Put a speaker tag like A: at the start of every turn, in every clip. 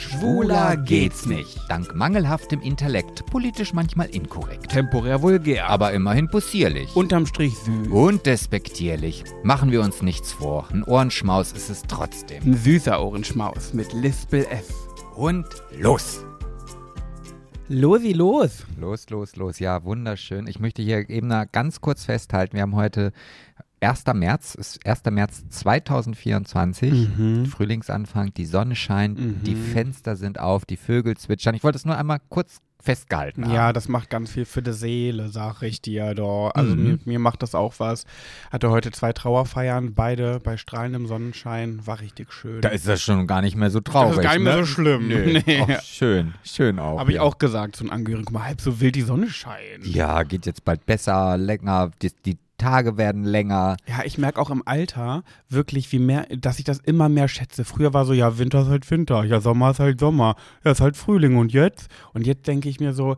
A: Schwuler geht's nicht. Dank mangelhaftem Intellekt, politisch manchmal inkorrekt.
B: Temporär vulgär.
A: Aber immerhin possierlich.
B: unterm Strich süß.
A: Und despektierlich. Machen wir uns nichts vor. Ein Ohrenschmaus ist es trotzdem.
B: Ein süßer Ohrenschmaus mit Lispel S.
A: Und los!
B: Losi los.
A: Los, los, los. Ja, wunderschön. Ich möchte hier eben ganz kurz festhalten. Wir haben heute 1. März, ist 1. März 2024,
B: Mhm.
A: Frühlingsanfang, die Sonne scheint,
B: Mhm.
A: die Fenster sind auf, die Vögel zwitschern. Ich wollte es nur einmal kurz festgehalten haben.
B: Ja, das macht ganz viel für die Seele, sag ich dir doch. Also
A: Mhm.
B: mir, mir macht das auch was. Hatte heute zwei Trauerfeiern, beide bei strahlendem Sonnenschein. War richtig schön.
A: Da ist das schon gar nicht mehr so traurig.
B: Das ist gar nicht mehr
A: ne?
B: so schlimm.
A: Nö.
B: Nee.
A: Ach, schön, schön auch.
B: Habe ich
A: ja.
B: auch gesagt zu den Angehörigen. Guck mal, halb so wild die Sonne scheint.
A: Ja, geht jetzt bald besser, länger, die, die Tage werden länger.
B: Ja, ich merke auch im Alter wirklich, wie mehr, dass ich das immer mehr schätze. Früher war so, ja, Winter ist halt Winter, ja, Sommer ist halt Sommer, ja, ist halt Frühling und jetzt? Und jetzt denke ich mir so,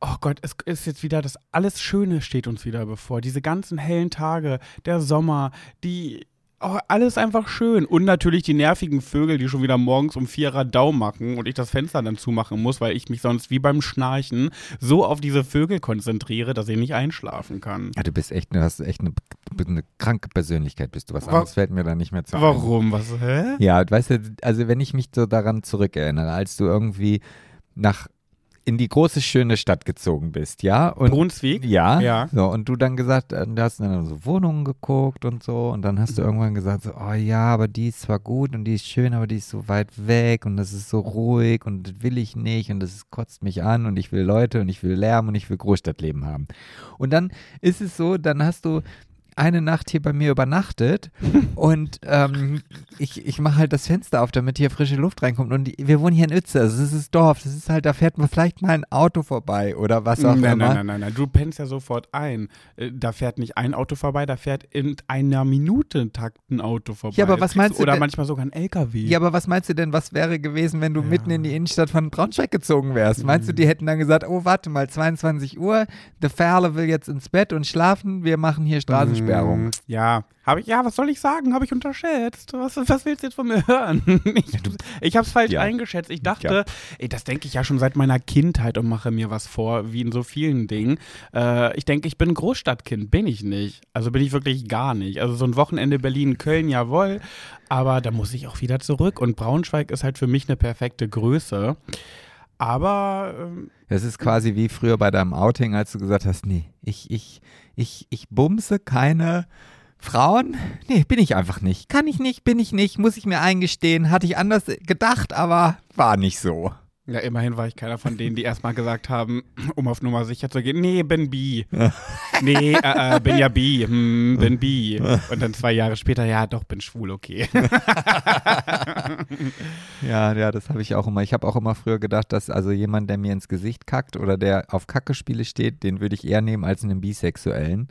B: oh Gott, es ist jetzt wieder, das alles Schöne steht uns wieder bevor. Diese ganzen hellen Tage, der Sommer, die, oh, alles einfach schön. Und natürlich die nervigen Vögel, die schon wieder morgens um vier Radau machen und ich das Fenster dann zumachen muss, weil ich mich sonst wie beim Schnarchen so auf diese Vögel konzentriere, dass ich nicht einschlafen kann.
A: Ja, du bist echt, du hast echt eine, eine kranke Persönlichkeit, bist du. Was
B: Wa-
A: anderes fällt mir da nicht mehr zu ein.
B: Warum? Was? Hä?
A: Ja, weißt du, also wenn ich mich so daran zurückerinnere, als du irgendwie nach in die große schöne Stadt gezogen bist, ja? Und
B: Brunswick?
A: ja,
B: Ja.
A: So, und du dann gesagt, äh, du hast dann so Wohnungen geguckt und so, und dann hast
B: Mhm.
A: du irgendwann gesagt, so, oh ja, aber die ist zwar gut und die ist schön, aber die ist so weit weg und das ist so ruhig und das will ich nicht und das kotzt mich an und ich will Leute und ich will Lärm und ich will Großstadtleben haben. Und dann ist es so, dann hast du eine Nacht hier bei mir übernachtet und ähm, ich, ich mache halt das Fenster auf, damit hier frische Luft reinkommt. Und die, wir wohnen hier in Uetze, also das ist Dorf, das ist halt, da fährt man vielleicht mal ein Auto vorbei oder was auch
B: Nein,
A: immer.
B: nein, nein, nein, nein. Du pennst ja sofort ein. Äh, Da fährt nicht ein Auto vorbei, da fährt in einer Minute Takt ein Auto vorbei.
A: Ja, aber was meinst du
B: Oder
A: denn-
B: manchmal sogar ein LKW.
A: Ja, aber was meinst du denn, was wäre gewesen, wenn du
B: Ja.
A: mitten in die Innenstadt von Braunschweig gezogen wärst? Meinst du, die hätten dann gesagt, oh, warte mal, 22 Uhr, der Ferle will jetzt ins Bett und schlafen, wir machen hier Straßensperrung.
B: Mm, Ja, habe ich, ja, was soll ich sagen? Habe ich unterschätzt. Was, was willst du jetzt von mir hören? Ich, ich habe es falsch
A: Ja.
B: eingeschätzt. Ich dachte,
A: Ja.
B: ey, das denke ich ja schon seit meiner Kindheit und mache mir was vor, wie in so vielen Dingen. Äh, ich denke, ich bin Großstadtkind. Bin ich nicht. Also bin ich wirklich gar nicht. Also so ein Wochenende Berlin, Köln, jawohl. Aber da muss ich auch wieder zurück. Und Braunschweig ist halt für mich eine perfekte Größe. Aber ähm,
A: Das ist quasi wie früher bei deinem Outing, als du gesagt hast, nee, ich, ich, ich, ich bumse keine Frauen. Nee, bin ich einfach nicht. Kann ich nicht, bin ich nicht, muss ich mir eingestehen. Hatte ich anders gedacht, aber war nicht so.
B: Ja, immerhin war ich keiner von denen, die erstmal gesagt haben, um auf Nummer sicher zu gehen, nee, bin bi. nee, äh, äh, bin ja bi, hm, bin bi. Und dann zwei Jahre später, ja, doch, bin schwul, okay.
A: Ja, ja, das habe ich auch immer. Ich habe auch immer früher gedacht, dass also jemand, der mir ins Gesicht kackt oder der auf Kackespiele steht, den würde ich eher nehmen als einen Bisexuellen.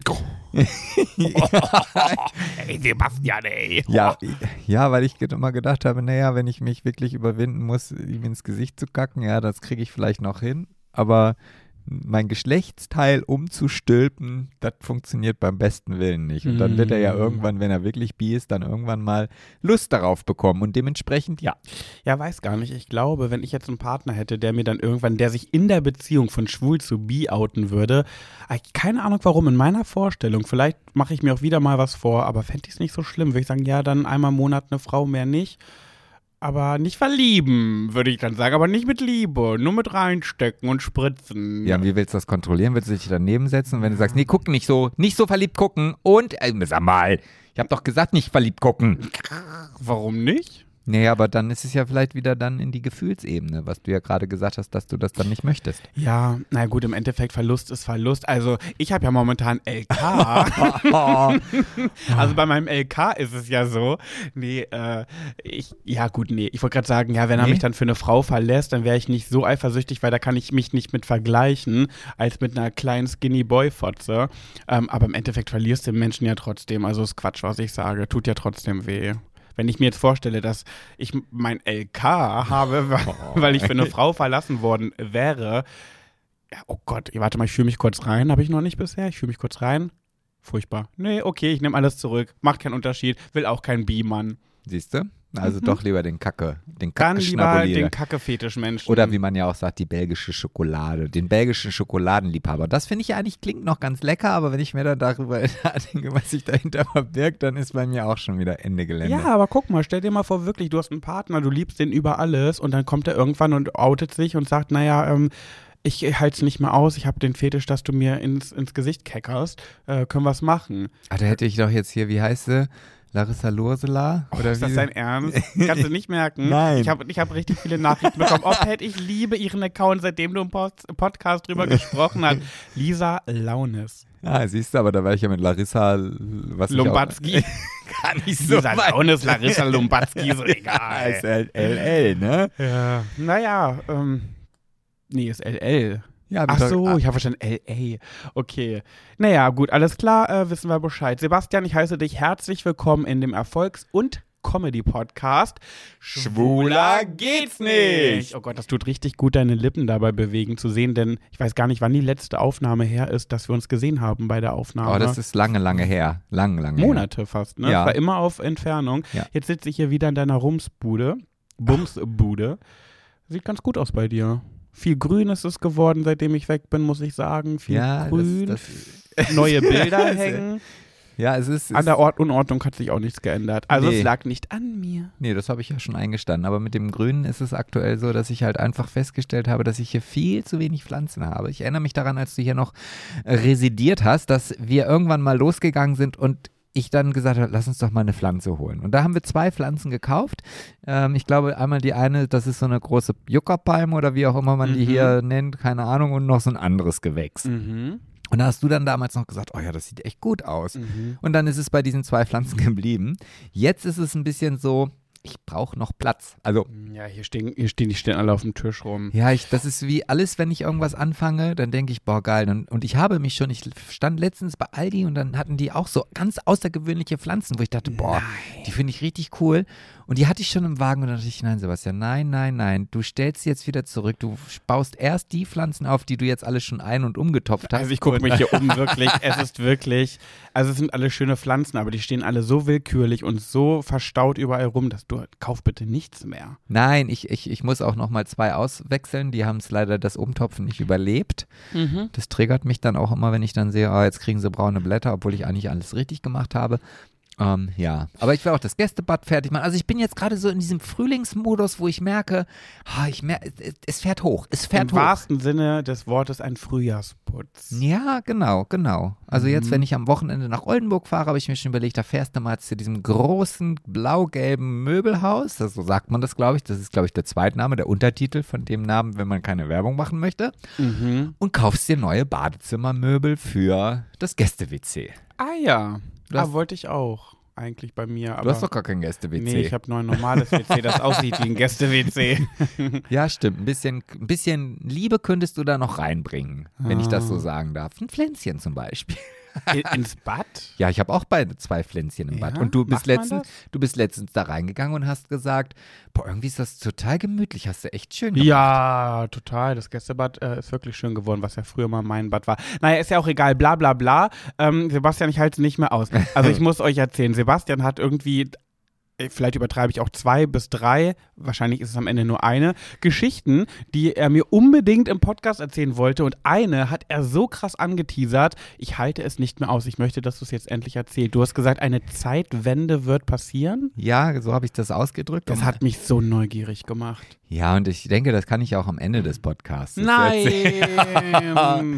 B: ey, Sebastian, ey.
A: Ja, ja, weil ich immer gedacht habe, naja, wenn ich mich wirklich überwinden muss, ihm ins Gesicht zu kacken, ja, das kriege ich vielleicht noch hin. Aber mein Geschlechtsteil umzustülpen, das funktioniert beim besten Willen nicht. Und dann wird er ja
B: Mm.
A: irgendwann, wenn er wirklich bi ist, dann irgendwann mal Lust darauf bekommen. Und dementsprechend, ja.
B: Ja, weiß gar nicht. Ich glaube, wenn ich jetzt einen Partner hätte, der mir dann irgendwann, der sich in der Beziehung von schwul zu bi outen würde, äh, keine Ahnung warum, in meiner Vorstellung, vielleicht mache ich mir auch wieder mal was vor, aber fände ich es nicht so schlimm, würde ich sagen, ja, dann einmal im Monat eine Frau, mehr nicht. Aber nicht verlieben, würde ich dann sagen, aber nicht mit Liebe, nur mit reinstecken und spritzen.
A: Ja, und wie willst du das kontrollieren? Willst du dich daneben setzen? Und wenn du sagst, nee, guck nicht so, nicht so verliebt gucken und, äh, sag mal, ich habe doch gesagt, nicht verliebt gucken.
B: Warum nicht?
A: Nee, aber dann ist es ja vielleicht wieder dann in die Gefühlsebene, was du ja gerade gesagt hast, dass du das dann nicht möchtest.
B: Ja, na gut, im Endeffekt Verlust ist Verlust. Also ich habe ja momentan LK. Also bei meinem LK ist es ja so, nee, äh, ich, ja gut, nee, ich wollte gerade sagen, ja, wenn er
A: Nee?
B: mich dann für eine Frau verlässt, dann wäre ich nicht so eifersüchtig, weil da kann ich mich nicht mit vergleichen, als mit einer kleinen Skinny Boy Fotze. Ähm, aber im Endeffekt verlierst du den Menschen ja trotzdem, also ist Quatsch, was ich sage, tut ja trotzdem weh. Wenn ich mir jetzt vorstelle, dass ich mein LK habe, weil, weil ich für eine Frau verlassen worden wäre, ja, oh Gott, warte mal, ich fühle mich kurz rein, habe ich noch nicht bisher, ich fühle mich kurz rein. Furchtbar. Nee, okay, ich nehme alles zurück. Macht keinen Unterschied. Will auch kein B-Mann.
A: Siehst du? Also
B: Mhm.
A: doch lieber den Kacke, den
B: Dann
A: Kacke
B: lieber den Kacke-Fetisch-Menschen.
A: Oder wie man ja auch sagt, die belgische Schokolade, den belgischen Schokoladenliebhaber. Das finde ich ja eigentlich klingt noch ganz lecker, aber wenn ich mir dann darüber nachdenke, was sich dahinter verbirgt, dann ist bei mir auch schon wieder Ende Gelände.
B: Ja, aber guck mal, stell dir mal vor, wirklich, du hast einen Partner, du liebst den über alles und dann kommt er irgendwann und outet sich und sagt, naja, ähm, ich halte es nicht mehr aus, ich habe den Fetisch, dass du mir ins, ins Gesicht keckerst, äh, können wir es machen.
A: Ah, da hätte ich doch jetzt hier, wie heißt sie? Larissa Lursela? Oder
B: Oh, ist
A: wie?
B: das dein Ernst? Kannst du nicht merken?
A: Nein.
B: Ich habe ich hab richtig viele Nachrichten bekommen. Oh, Pat, ich liebe ihren Account, seitdem du im Post Podcast drüber gesprochen hast. Lisa Launes.
A: ah, siehst du, aber da war ich ja mit Larissa, was auch gar nicht so
B: Lisa. Launes, Larissa Lombatzki, so egal.
A: ist LL, ne?
B: Ja, naja, ähm, nee, ist LL.
A: Ja,
B: Ach so,
A: ah,
B: ich habe verstanden, LA. Okay. Naja, gut, alles klar, äh, wissen wir Bescheid. Sebastian, ich heiße dich herzlich willkommen in dem Erfolgs- und Comedy-Podcast.
A: Schwuler geht's nicht.
B: Oh Gott, das tut richtig gut, deine Lippen dabei bewegen zu sehen, denn ich weiß gar nicht, wann die letzte Aufnahme her ist, dass wir uns gesehen haben bei der Aufnahme.
A: Oh, das ist lange, lange her. Lang, lange her.
B: Monate fast, ne?
A: Ja.
B: Es war immer auf Entfernung.
A: Ja.
B: Jetzt sitze ich hier wieder in deiner Rumsbude. Bumsbude. Sieht ganz gut aus bei dir. Viel Grün ist es geworden, seitdem ich weg bin, muss ich sagen. Viel
A: Ja, das-
B: Grün.
A: das-
B: neue Bilder
A: Das-
B: hängen.
A: Ja, es ist.
B: An der Ort Unordnung hat sich auch nichts geändert. Also
A: Nee.
B: es lag nicht an mir.
A: Nee, das habe ich ja schon eingestanden. Aber mit dem Grünen ist es aktuell so, dass ich halt einfach festgestellt habe, dass ich hier viel zu wenig Pflanzen habe. Ich erinnere mich daran, als du hier noch residiert hast, dass wir irgendwann mal losgegangen sind und ich dann gesagt habe, lass uns doch mal eine Pflanze holen. Und da haben wir zwei Pflanzen gekauft. Ähm, ich glaube, einmal die eine, das ist so eine große Juckerpalme oder wie auch immer man die
B: Mhm.
A: hier nennt, keine Ahnung, und noch so ein anderes Gewächs.
B: Mhm.
A: Und da hast du dann damals noch gesagt, oh ja, das sieht echt gut aus.
B: Mhm.
A: Und dann ist es bei diesen zwei Pflanzen geblieben. Jetzt ist es ein bisschen so, ich brauche noch Platz. Also,
B: Ja, hier stehen, hier stehen, die stehen alle auf dem Tisch rum.
A: ja, ich, das ist wie alles, wenn ich irgendwas anfange, dann denke ich, boah, geil. Und, und ich habe mich schon, ich stand letztens bei Aldi und dann hatten die auch so ganz außergewöhnliche Pflanzen, wo ich dachte, boah, die finde ich richtig cool. Und die hatte ich schon im Wagen und dann dachte ich, nein, Sebastian, nein, nein, nein, du stellst sie jetzt wieder zurück. Du baust erst die Pflanzen auf, die du jetzt alle schon ein- und umgetopft hast.
B: Also ich gucke mich hier um, wirklich. Es ist wirklich, also es sind alle schöne Pflanzen, aber die stehen alle so willkürlich und so verstaut überall rum, dass du, kauf bitte nichts mehr.
A: Nein, ich, ich, ich muss auch noch mal zwei auswechseln. Die haben es leider das Umtopfen nicht überlebt. Das triggert mich dann auch immer, wenn ich dann sehe, ah, jetzt kriegen sie braune Blätter, obwohl ich eigentlich alles richtig gemacht habe. Ähm, ja, aber ich will auch das Gästebad fertig machen. Also ich bin jetzt gerade so in diesem Frühlingsmodus, wo ich merke, ah, ich mer es, fährt hoch, es fährt
B: Im
A: hoch.
B: wahrsten Sinne des Wortes ein Frühjahrsputz.
A: Ja, genau, genau. Also jetzt,
B: Mhm.
A: wenn ich am Wochenende nach Oldenburg fahre, habe ich mir schon überlegt, da fährst du mal zu diesem großen blau-gelben Möbelhaus. Das, so sagt man das, glaube ich. Das ist, glaube ich, der Zweitname, der Untertitel von dem Namen, wenn man keine Werbung machen möchte.
B: Mhm.
A: Und kaufst dir neue Badezimmermöbel für das Gäste-WC.
B: Ah ja, ah, wollte ich auch eigentlich bei mir. Aber
A: Du hast doch gar kein Gäste-WC.
B: Nee, ich habe nur ein normales WC, das aussieht wie ein Gäste-WC.
A: ja, stimmt. Ein bisschen, ein bisschen Liebe könntest du da noch reinbringen, wenn ich das so
B: Ah.
A: sagen darf. Ein Pflänzchen zum Beispiel.
B: In, ins Bad?
A: Ja, ich habe auch beide zwei Pflänzchen im
B: Ja?
A: Bad. Und du bist letztens, du bist letztens da reingegangen und hast gesagt, boah, irgendwie ist das total gemütlich, hast du echt schön gemacht.
B: Ja, total. Das Gästebad äh, ist wirklich schön geworden, was ja früher mal mein Bad war. Naja, ist ja auch egal, bla bla bla. Ähm, Sebastian, ich halte es nicht mehr aus. Also ich muss euch erzählen, Sebastian hat irgendwie, vielleicht übertreibe ich auch zwei bis drei, wahrscheinlich ist es am Ende nur eine, Geschichten, die er mir unbedingt im Podcast erzählen wollte. Und eine hat er so krass angeteasert, ich halte es nicht mehr aus. Ich möchte, dass du es jetzt endlich erzählst. Du hast gesagt, eine Zeitwende wird passieren.
A: Ja, so habe ich das ausgedrückt.
B: Das hat mich so neugierig gemacht.
A: ja, und ich denke, das kann ich auch am Ende des Podcasts.
B: Nein!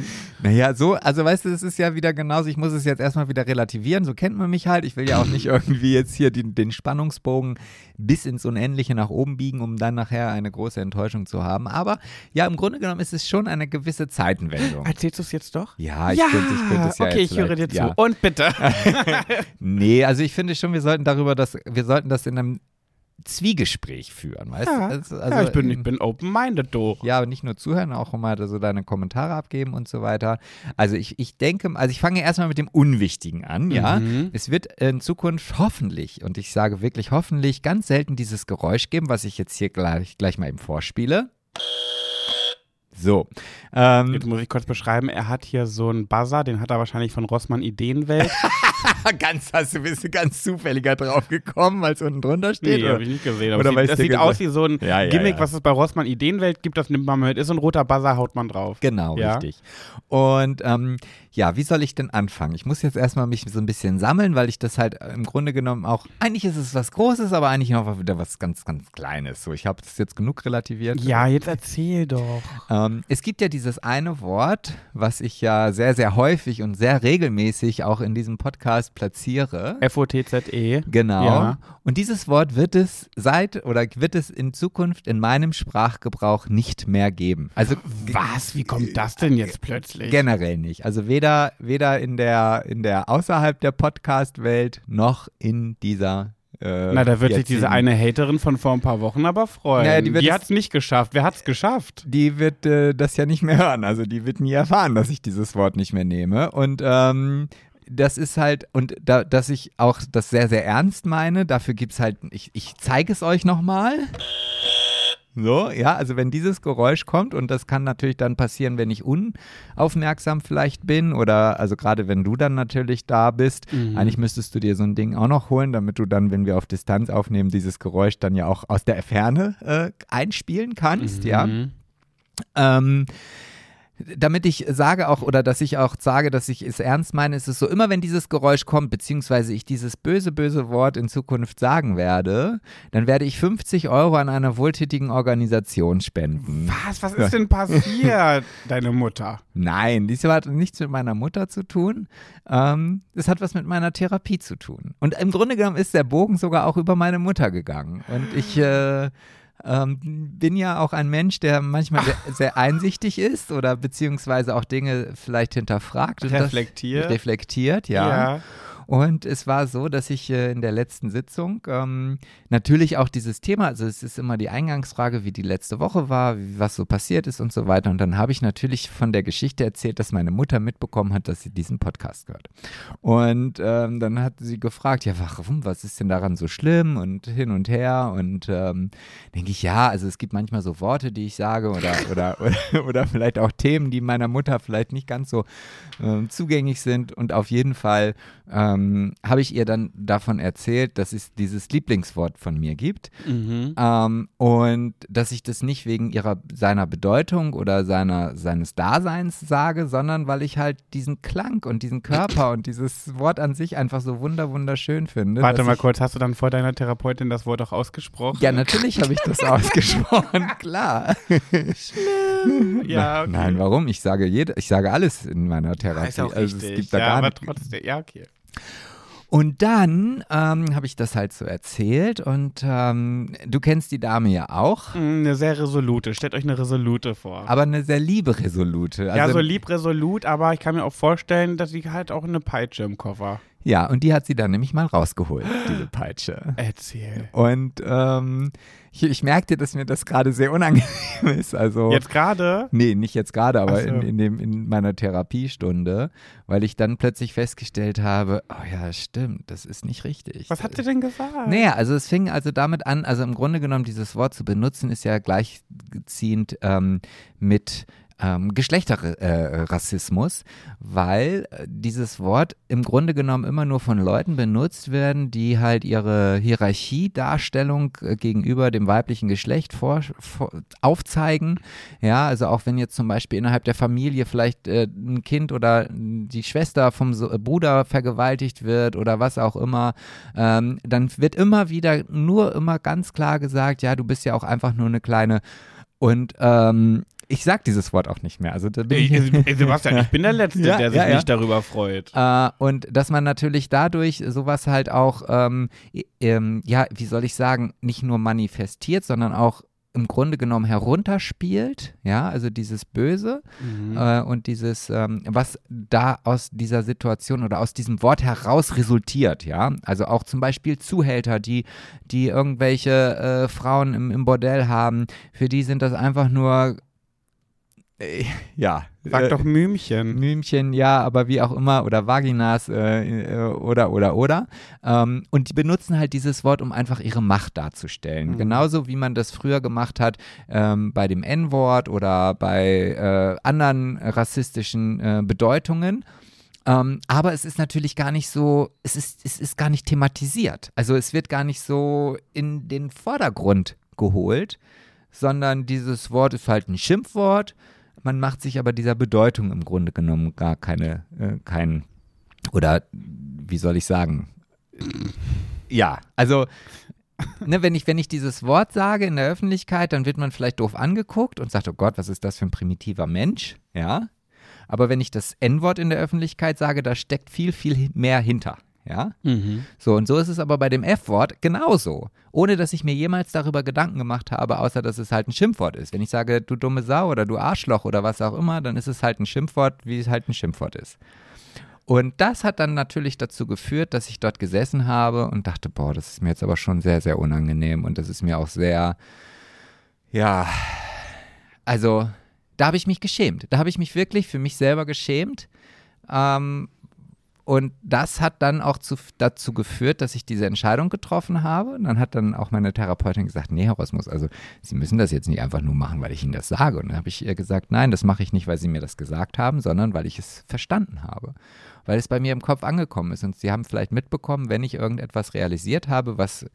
A: Naja, so, also weißt du, das ist ja wieder genauso, ich muss es jetzt erstmal wieder relativieren, so kennt man mich halt. Ich will ja auch nicht irgendwie jetzt hier den, den Spannungsbogen bis ins Unendliche nach oben biegen, um dann nachher eine große Enttäuschung zu haben. Aber ja, im Grunde genommen ist es schon eine gewisse Zeitwendung.
B: Erzählst du es jetzt doch?
A: Ja, ich könnte ich könnte es ja
B: okay,
A: jetzt
B: ich höre dir zu.
A: ja.
B: Und bitte.
A: Nee, also ich finde schon, wir sollten darüber, das, wir sollten das in einem Zwiegespräch führen, weißt
B: Ja,
A: du? Also, also
B: ja, ich bin,
A: in-
B: ich bin open-minded, du.
A: Ja, nicht nur zuhören, auch mal so deine Kommentare abgeben und so weiter. Also ich, ich denke, also ich fange erstmal mit dem Unwichtigen an, ja.
B: Mhm.
A: Es wird in Zukunft hoffentlich, und ich sage wirklich hoffentlich, ganz selten dieses Geräusch geben, was ich jetzt hier gleich, gleich mal eben vorspiele. So. Ähm,
B: Jetzt muss ich kurz beschreiben, er hat hier so einen Buzzer, den hat er wahrscheinlich von Rossmann Ideenwelt.
A: ganz hast du bist du ganz zufälliger drauf gekommen, es unten drunter steht.
B: Nee, habe ich nicht gesehen.
A: Oder
B: sieht, das sieht
A: gesagt-
B: aus wie so ein
A: Ja, ja,
B: Gimmick,
A: ja.
B: was es bei Rossmann Ideenwelt gibt. Das nimmt man mit. Ist so ein roter Buzzer, haut man drauf.
A: Genau, richtig. Und ähm, ja, wie soll ich denn anfangen? Ich muss jetzt erstmal mich so ein bisschen sammeln, weil ich das halt äh, im Grunde genommen auch, eigentlich ist es was Großes, aber eigentlich noch wieder was ganz, ganz Kleines. So, ich habe das jetzt genug relativiert.
B: Ja, jetzt erzähl doch.
A: Ähm, es gibt ja dieses eine Wort, was ich ja sehr, sehr häufig und sehr regelmäßig auch in diesem Podcast platziere.
B: F-O-T-Z-E.
A: Genau.
B: Ja.
A: Und dieses Wort wird es seit oder wird es in Zukunft in meinem Sprachgebrauch nicht mehr geben. Also
B: Was? Wie kommt das denn jetzt plötzlich?
A: generell nicht. Also weder, weder in der, in der außerhalb der Podcast-Welt noch in dieser. Äh,
B: Na, da wird sich diese eine Haterin von vor ein paar Wochen aber freuen.
A: Naja, die es-
B: hat es nicht geschafft. Wer hat es geschafft?
A: Die wird äh, das ja nicht mehr hören. Also die wird nie erfahren, dass ich dieses Wort nicht mehr nehme. Und ähm, das ist halt, und da, dass ich auch das sehr, sehr ernst meine, dafür gibt es halt, ich, ich zeige es euch nochmal. So, ja, also wenn dieses Geräusch kommt, und das kann natürlich dann passieren, wenn ich unaufmerksam vielleicht bin, oder also gerade wenn du dann natürlich da bist,
B: Mhm.
A: eigentlich müsstest du dir so ein Ding auch noch holen, damit du dann, wenn wir auf Distanz aufnehmen, dieses Geräusch dann ja auch aus der Ferne äh, einspielen kannst, ja.
B: Mhm.
A: Ähm, damit ich sage auch, oder dass ich auch sage, dass ich es ernst meine, ist es so, immer wenn dieses Geräusch kommt, beziehungsweise ich dieses böse, böse Wort in Zukunft sagen werde, dann werde ich 50 Euro an einer wohltätigen Organisation spenden.
B: Was? Was ist denn passiert, deine Mutter?
A: Nein, dies hat nichts mit meiner Mutter zu tun. Ähm, es hat was mit meiner Therapie zu tun. Und im Grunde genommen ist der Bogen sogar auch über meine Mutter gegangen. Und ich äh, ähm, bin ja auch ein Mensch, der manchmal sehr, sehr einsichtig ist oder beziehungsweise auch Dinge vielleicht hinterfragt.
B: Reflektiert.
A: Reflektiert, ja. Und es war so, dass ich äh, in der letzten Sitzung ähm, natürlich auch dieses Thema, also es ist immer die Eingangsfrage, wie die letzte Woche war, wie, was so passiert ist und so weiter. Und dann habe ich natürlich von der Geschichte erzählt, dass meine Mutter mitbekommen hat, dass sie diesen Podcast hört. Und ähm, dann hat sie gefragt, ja, warum, was ist denn daran so schlimm und hin und her. Und ähm, denke ich, ja, also es gibt manchmal so Worte, die ich sage oder, oder, oder, oder vielleicht auch Themen, die meiner Mutter vielleicht nicht ganz so ähm, zugänglich sind. Und auf jeden Fall ähm, habe ich ihr dann davon erzählt, dass es dieses Lieblingswort von mir gibt.
B: Mhm.
A: Ähm, und dass ich das nicht wegen ihrer, seiner Bedeutung oder seiner, seines Daseins sage, sondern weil ich halt diesen Klang und diesen Körper und dieses Wort an sich einfach so wunder wunderschön finde.
B: Warte mal
A: ich,
B: kurz, hast du dann vor deiner Therapeutin das Wort auch ausgesprochen?
A: Ja, natürlich habe ich das ausgesprochen, klar.
B: Ja, okay.
A: Nein, warum? Ich sage jede, ich sage alles in meiner
B: Ja,
A: Therapie.
B: ist auch
A: also es gibt da
B: ja,
A: gar
B: aber
A: nicht.
B: trotzdem, ja, okay.
A: Und dann ähm, habe ich das halt so erzählt und ähm, du kennst die Dame ja auch,
B: Mm, Eine sehr resolute. Stellt euch eine resolute vor.
A: aber eine sehr liebe Resolute.
B: ja,
A: Also,
B: so lieb resolut, aber ich kann mir auch vorstellen, dass sie halt auch eine Peitsche im Koffer.
A: Ja, und die hat sie dann nämlich mal rausgeholt, diese Peitsche.
B: Erzähl.
A: Und ähm, ich, ich merkte, dass mir das gerade sehr unangenehm ist. Also
B: Jetzt gerade?
A: Nee, nicht jetzt gerade, aber
B: so.
A: in, in, dem, in meiner Therapiestunde, weil ich dann plötzlich festgestellt habe, oh ja, stimmt, das ist nicht richtig.
B: Was hat sie denn gesagt?
A: Naja, also es fing also damit an, also im Grunde genommen dieses Wort zu benutzen, ist ja gleichziehend ähm, mit ähm, Geschlechterrassismus, weil äh, dieses Wort im Grunde genommen immer nur von Leuten benutzt werden, die halt ihre Hierarchiedarstellung äh, gegenüber dem weiblichen Geschlecht vor, vor, aufzeigen. Ja, also auch wenn jetzt zum Beispiel innerhalb der Familie vielleicht äh, ein Kind oder die Schwester vom so Bruder vergewaltigt wird oder was auch immer, ähm, dann wird immer wieder nur immer ganz klar gesagt, ja, du bist ja auch einfach nur eine kleine und ähm, ich sag dieses Wort auch nicht mehr. Also da bin
B: Ey,
A: ich,
B: ey, Sebastian, ich bin der Letzte,
A: Ja,
B: der sich
A: ja, ja.
B: nicht darüber freut.
A: äh, und dass man natürlich dadurch sowas halt auch, ähm, ähm, ja, wie soll ich sagen, nicht nur manifestiert, sondern auch im Grunde genommen herunterspielt, ja, also dieses Böse
B: Mhm.
A: äh, und dieses, ähm, was da aus dieser Situation oder aus diesem Wort heraus resultiert, ja. Also auch zum Beispiel Zuhälter, die, die irgendwelche äh, Frauen im, im Bordell haben, für die sind das einfach nur, äh, ja.
B: Sag
A: äh,
B: doch Mümchen.
A: Mümchen, ja, aber wie auch immer, oder Vaginas äh, äh, oder, oder, oder. Ähm, und die benutzen halt dieses Wort, um einfach ihre Macht darzustellen.
B: Mhm.
A: Genauso wie man das früher gemacht hat ähm, bei dem N-Wort oder bei äh, anderen rassistischen äh, Bedeutungen. Ähm, aber es ist natürlich gar nicht so, es ist, es ist gar nicht thematisiert. Also es wird gar nicht so in den Vordergrund geholt, sondern dieses Wort ist halt ein Schimpfwort. Man macht sich aber dieser Bedeutung im Grunde genommen gar keine, äh, kein, oder wie soll ich sagen? Ja, also ne, wenn, ich, wenn ich dieses Wort sage in der Öffentlichkeit, dann wird man vielleicht doof angeguckt und sagt, oh Gott, was ist das für ein primitiver Mensch? Ja. Aber wenn ich das N-Wort in der Öffentlichkeit sage, da steckt viel, viel mehr hinter. Ja?
B: Mhm.
A: So, und so ist es aber bei dem F-Wort genauso. Ohne dass ich mir jemals darüber Gedanken gemacht habe, außer dass es halt ein Schimpfwort ist. Wenn ich sage, du dumme Sau oder du Arschloch oder was auch immer, dann ist es halt ein Schimpfwort, wie es halt ein Schimpfwort ist. Und das hat dann natürlich dazu geführt, dass ich dort gesessen habe und dachte, boah, das ist mir jetzt aber schon sehr, sehr unangenehm und das ist mir auch sehr, ja, also da habe ich mich geschämt. Da habe ich mich wirklich für mich selber geschämt. Ähm, und das hat dann auch zu, dazu geführt, dass ich diese Entscheidung getroffen habe. Und dann hat dann auch meine Therapeutin gesagt, nee, Herr Rosmus, also Sie müssen das jetzt nicht einfach nur machen, weil ich Ihnen das sage. Und dann habe ich ihr gesagt, nein, das mache ich nicht, weil Sie mir das gesagt haben, sondern weil ich es verstanden habe. Weil es bei mir im Kopf angekommen ist. Und Sie haben vielleicht mitbekommen, wenn ich irgendetwas realisiert habe, was,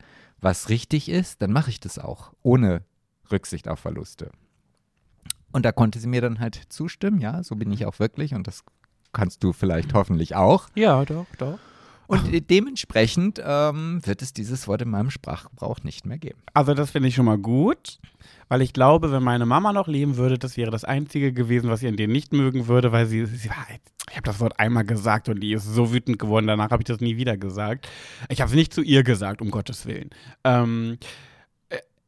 A: was richtig ist, dann mache ich das auch, ohne Rücksicht auf Verluste. Und da konnte sie mir dann halt zustimmen, ja, so bin ich auch wirklich und das kannst du vielleicht hoffentlich auch.
B: Ja, doch, doch.
A: Und äh, dementsprechend ähm, wird es dieses Wort in meinem Sprachgebrauch nicht mehr geben.
B: Also das finde ich schon mal gut, weil ich glaube, wenn meine Mama noch leben würde, das wäre das Einzige gewesen, was sie an dir nicht mögen würde, weil sie, sie war, ich habe das Wort einmal gesagt und die ist so wütend geworden, danach habe ich das nie wieder gesagt. Ich habe es nicht zu ihr gesagt, um Gottes Willen. Ähm,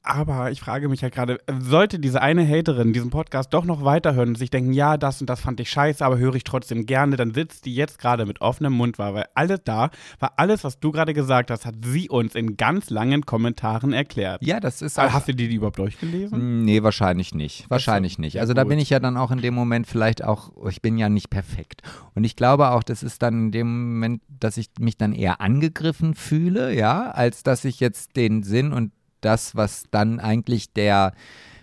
B: aber ich frage mich halt gerade, sollte diese eine Haterin diesen Podcast doch noch weiterhören und sich denken, ja, das und das fand ich scheiße, aber höre ich trotzdem gerne, dann sitzt die jetzt gerade mit offenem Mund war, weil alles da, war alles, was du gerade gesagt hast, hat sie uns in ganz langen Kommentaren erklärt.
A: Ja, das ist
B: auch, Hast du die, die überhaupt durchgelesen?
A: Nee, wahrscheinlich nicht. Wahrscheinlich so, nicht. Also da bin ich ja dann auch in dem Moment vielleicht auch, ich bin ja nicht perfekt. Und ich glaube auch, das ist dann in dem Moment, dass ich mich dann eher angegriffen fühle, ja, als dass ich jetzt den Sinn und das, was dann eigentlich der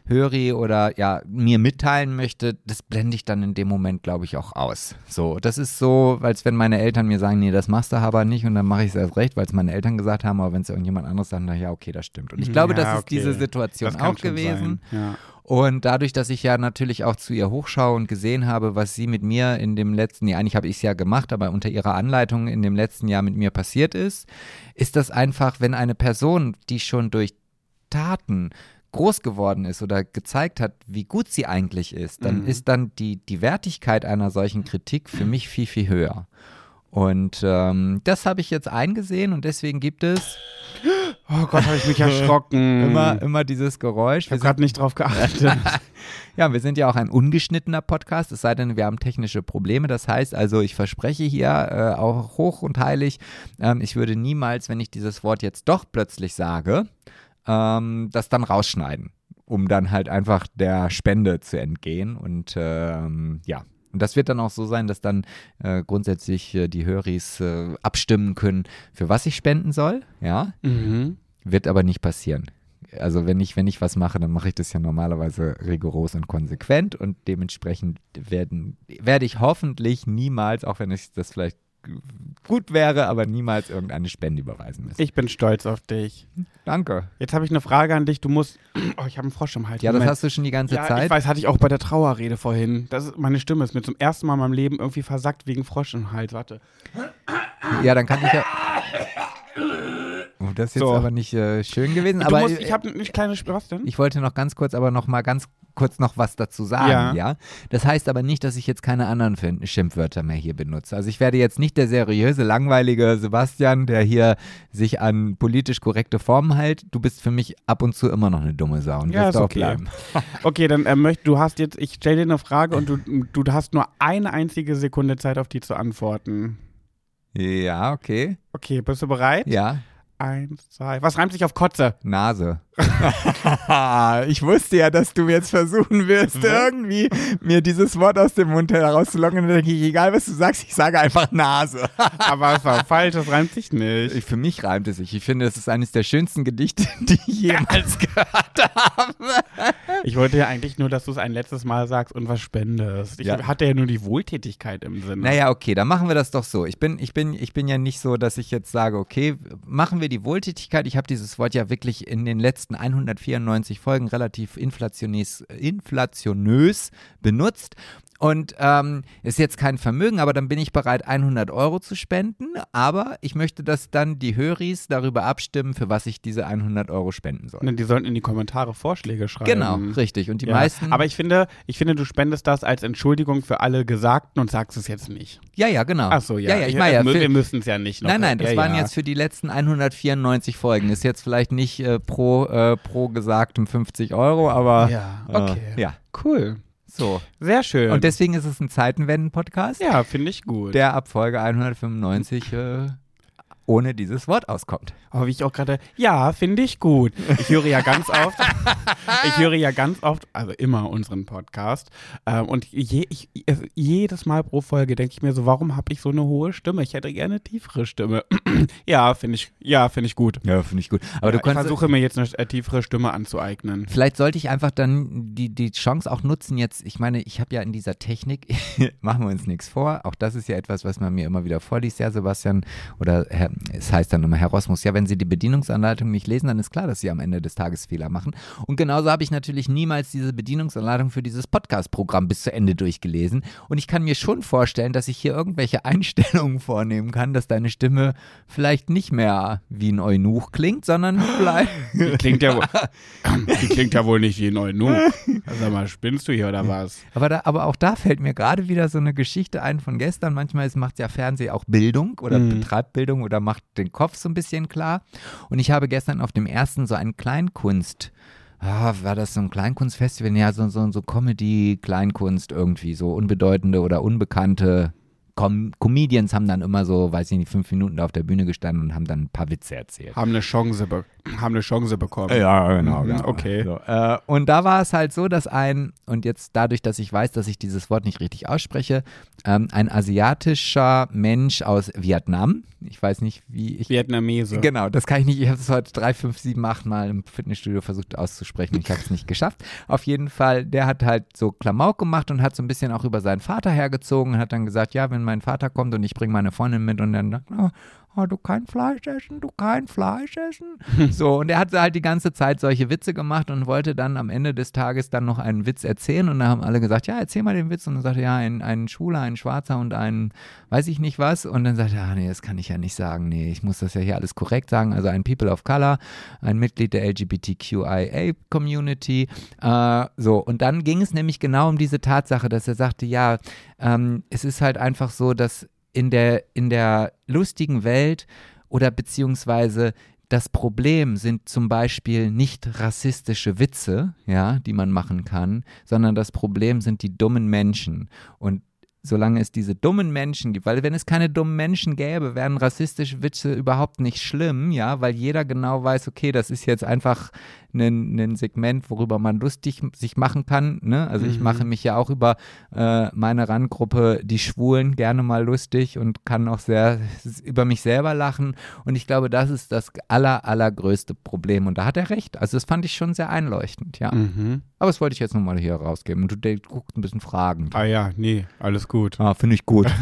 A: Höri oder ja mir mitteilen möchte, das blende ich dann in dem Moment, glaube ich, auch aus. So, das ist so, als wenn meine Eltern mir sagen, nee, das machst du aber nicht und dann mache ich es erst recht, weil es meine Eltern gesagt haben, aber wenn es irgendjemand anderes sagt, na ja, okay, das stimmt. Und ich glaube, ja, das ist okay. diese Situation auch gewesen.
B: Ja.
A: Und dadurch, dass ich ja natürlich auch zu ihr hochschaue und gesehen habe, was sie mit mir in dem letzten Jahr, eigentlich habe ich es ja gemacht, aber unter ihrer Anleitung in dem letzten Jahr mit mir passiert ist, ist das einfach, wenn eine Person, die schon durch Taten groß geworden ist oder gezeigt hat, wie gut sie eigentlich ist, dann mhm. ist dann die, die Wertigkeit einer solchen Kritik für mich viel, viel höher. Und ähm, das habe ich jetzt eingesehen und deswegen gibt es.
B: Oh Gott, habe ich mich erschrocken.
A: immer, immer dieses Geräusch.
B: Ich habe gerade nicht drauf geachtet.
A: ja, wir sind ja auch ein ungeschnittener Podcast, es sei denn, wir haben technische Probleme. Das heißt also, ich verspreche hier äh, auch hoch und heilig, ähm, ich würde niemals, wenn ich dieses Wort jetzt doch plötzlich sage, ähm, das dann rausschneiden, um dann halt einfach der Spende zu entgehen. Und ähm, ja, und das wird dann auch so sein, dass dann äh, grundsätzlich äh, die Höris äh, abstimmen können, für was ich spenden soll. Ja,
B: mhm.
A: wird aber nicht passieren. Also wenn ich, wenn ich was mache, dann mache ich das ja normalerweise rigoros und konsequent und dementsprechend werden, werde ich hoffentlich niemals, auch wenn ich das vielleicht gut wäre, aber niemals irgendeine Spende überweisen müssen.
B: Ich bin stolz auf dich.
A: Danke.
B: Jetzt habe ich eine Frage an dich. Du musst. Oh, ich habe einen Frosch im Hals.
A: Ja, Moment. das hast du schon die ganze
B: ja,
A: Zeit.
B: Ich weiß, hatte ich auch bei der Trauerrede vorhin. Das ist, meine Stimme ist mir zum ersten Mal in meinem Leben irgendwie versackt wegen Frosch im Hals. Warte.
A: Ja, dann kann ich ja. Oh, das ist jetzt so. aber nicht äh, schön gewesen. Du aber
B: musst, ich habe eine kleine. Was denn?
A: Ich wollte noch ganz kurz, aber noch mal ganz kurz noch was dazu sagen, ja. ja. Das heißt aber nicht, dass ich jetzt keine anderen Schimpfwörter mehr hier benutze. Also ich werde jetzt nicht der seriöse, langweilige Sebastian, der hier sich an politisch korrekte Formen hält. Du bist für mich ab und zu immer noch eine dumme Sau und
B: ja,
A: wirst auch
B: okay.
A: bleiben.
B: okay, dann äh, möcht, du hast jetzt, ich stelle dir eine Frage und du, du hast nur eine einzige Sekunde Zeit, auf die zu antworten.
A: Ja, okay.
B: Okay, bist du bereit?
A: Ja.
B: Eins, zwei. Was reimt sich auf Kotze?
A: Nase. ich wusste ja, dass du jetzt versuchen wirst, irgendwie mir dieses Wort aus dem Mund herauszulocken. Und dann denke ich, egal was du sagst, ich sage einfach Nase.
B: Aber es war falsch, das reimt sich nicht.
A: Für mich reimt es sich. Ich finde, es ist eines der schönsten Gedichte, die ich jemals gehört habe.
B: Ich wollte ja eigentlich nur, dass du es ein letztes Mal sagst und was spendest. Ich
A: Ja.
B: hatte ja nur die Wohltätigkeit im Sinne.
A: Naja, okay, dann machen wir das doch so. Ich bin, ich bin, ich bin ja nicht so, dass ich jetzt sage, okay, machen wir die Wohltätigkeit. Ich habe dieses Wort ja wirklich in den letzten 194 Folgen relativ inflationös, inflationös benutzt. Und ähm, ist jetzt kein Vermögen, aber dann bin ich bereit, 100 Euro zu spenden. Aber ich möchte, dass dann die Höris darüber abstimmen, für was ich diese 100 Euro spenden soll.
B: Die sollten in die Kommentare Vorschläge schreiben.
A: Genau, richtig. Und die
B: Ja.
A: meisten.
B: Aber ich finde, ich finde, du spendest das als Entschuldigung für alle Gesagten und sagst es jetzt nicht.
A: ja, ja, genau.
B: Ach so, ja.
A: Ja, ja, ich meine ja. für-
B: wir müssen es ja nicht noch.
A: Nein, nein, das waren jetzt für die letzten 194 Folgen. Ist jetzt vielleicht nicht äh, pro, äh, pro gesagtem 50 Euro, aber
B: Ja,
A: äh,
B: okay.
A: ja,
B: Cool.
A: So.
B: Sehr schön.
A: Und deswegen ist es ein Zeitenwenden-Podcast,
B: ja, finde ich gut.
A: der ab Folge 195 äh, ohne dieses Wort auskommt.
B: Oh, wie ich auch gerade, ja, finde ich gut. Ich höre ja ganz oft, ich höre ja ganz oft, also immer unseren Podcast. Ähm, und je, ich, es- jedes Mal pro Folge denke ich mir so, warum habe ich so eine hohe Stimme? Ich hätte gerne eine tiefere Stimme. ja, finde ich, ja, finde ich gut.
A: Ja, finde ich gut. Aber
B: ja,
A: du
B: ich
A: kannst.
B: versuche mir jetzt eine äh, tiefere Stimme anzueignen.
A: Vielleicht sollte ich einfach dann die, die Chance auch nutzen jetzt, ich meine, ich habe ja in dieser Technik, machen wir uns nichts vor, auch das ist ja etwas, was man mir immer wieder vorliest, ja Sebastian, oder Herr, es heißt dann immer Herr Rosmus, ja wenn Sie die Bedienungsanleitung nicht lesen, dann ist klar, dass Sie am Ende des Tages Fehler machen. Und genauso habe ich natürlich niemals diese Bedienungsanleitung für dieses Podcast-Programm bis zu Ende durchgelesen. Und ich kann mir schon vorstellen, dass ich hier irgendwelche Einstellungen vornehmen kann, dass deine Stimme vielleicht nicht mehr wie ein Eunuch klingt, sondern vielleicht...
B: Die klingt ja, wohl- die klingt ja wohl nicht wie ein Eunuch. Sag mal, spinnst du hier oder was?
A: Aber, da, aber auch da fällt mir gerade wieder so eine Geschichte ein von gestern. Manchmal macht ja Fernsehen auch Bildung oder
B: Mhm.
A: betreibt Bildung oder macht den Kopf so ein bisschen klar. Und ich habe gestern auf dem ersten so einen Kleinkunst. Ah, war das so ein Kleinkunstfestival? Ja, so, so, so Comedy, Kleinkunst irgendwie, so unbedeutende oder unbekannte Com Comedians haben dann immer so, weiß ich nicht, fünf Minuten da auf der Bühne gestanden und haben dann ein paar Witze erzählt.
B: Haben eine Chance, be haben eine Chance bekommen.
A: Ja, genau.
B: Mhm,
A: genau.
B: okay.
A: So, äh, und da war es halt so, dass ein, und jetzt dadurch, dass ich weiß, dass ich dieses Wort nicht richtig ausspreche, ähm, ein asiatischer Mensch aus Vietnam, ich weiß nicht, wie ich.
B: Vietnamese.
A: Genau, das kann ich nicht. Ich habe es heute drei, fünf, sieben, acht Mal im Fitnessstudio versucht auszusprechen. Ich habe es nicht geschafft. Auf jeden Fall, der hat halt so Klamauk gemacht und hat so ein bisschen auch über seinen Vater hergezogen und hat dann gesagt, ja, wenn mein Vater kommt und ich bringe meine Freundin mit und dann, oh, oh, du kein Fleisch essen, du kein Fleisch essen. so, und er hat halt die ganze Zeit solche Witze gemacht und wollte dann am Ende des Tages dann noch einen Witz erzählen. Und da haben alle gesagt, ja, erzähl mal den Witz. Und dann sagte er, ja, ein, ein Schwuler, ein Schwarzer und ein weiß ich nicht was. Und dann sagte er, ah, nee, das kann ich ja nicht sagen, nee, ich muss das ja hier alles korrekt sagen, also ein People of Color, ein Mitglied der LGBTQIA-Community, äh, so, und dann ging es nämlich genau um diese Tatsache, dass er sagte, ja, ähm, es ist halt einfach so, dass in der, in der lustigen Welt oder beziehungsweise das Problem sind zum Beispiel nicht rassistische Witze, ja, die man machen kann, sondern das Problem sind die dummen Menschen. Und solange es diese dummen Menschen gibt, weil wenn es keine dummen Menschen gäbe, wären rassistische Witze überhaupt nicht schlimm, ja, weil jeder genau weiß, okay, das ist jetzt einfach ein, Segment, worüber man lustig sich machen kann. Ne? Also ich
B: Mhm.
A: mache mich ja auch über äh, meine Randgruppe, die Schwulen, gerne mal lustig und kann auch sehr über mich selber lachen. Und ich glaube, das ist das aller, allergrößte Problem. Und da hat er recht. Also das fand ich schon sehr einleuchtend, ja.
B: Mhm.
A: Aber das wollte ich jetzt nochmal hier rausgeben. Und du guckst ein bisschen Fragen.
B: Ah ja, nee, alles gut.
A: Ah, finde ich gut.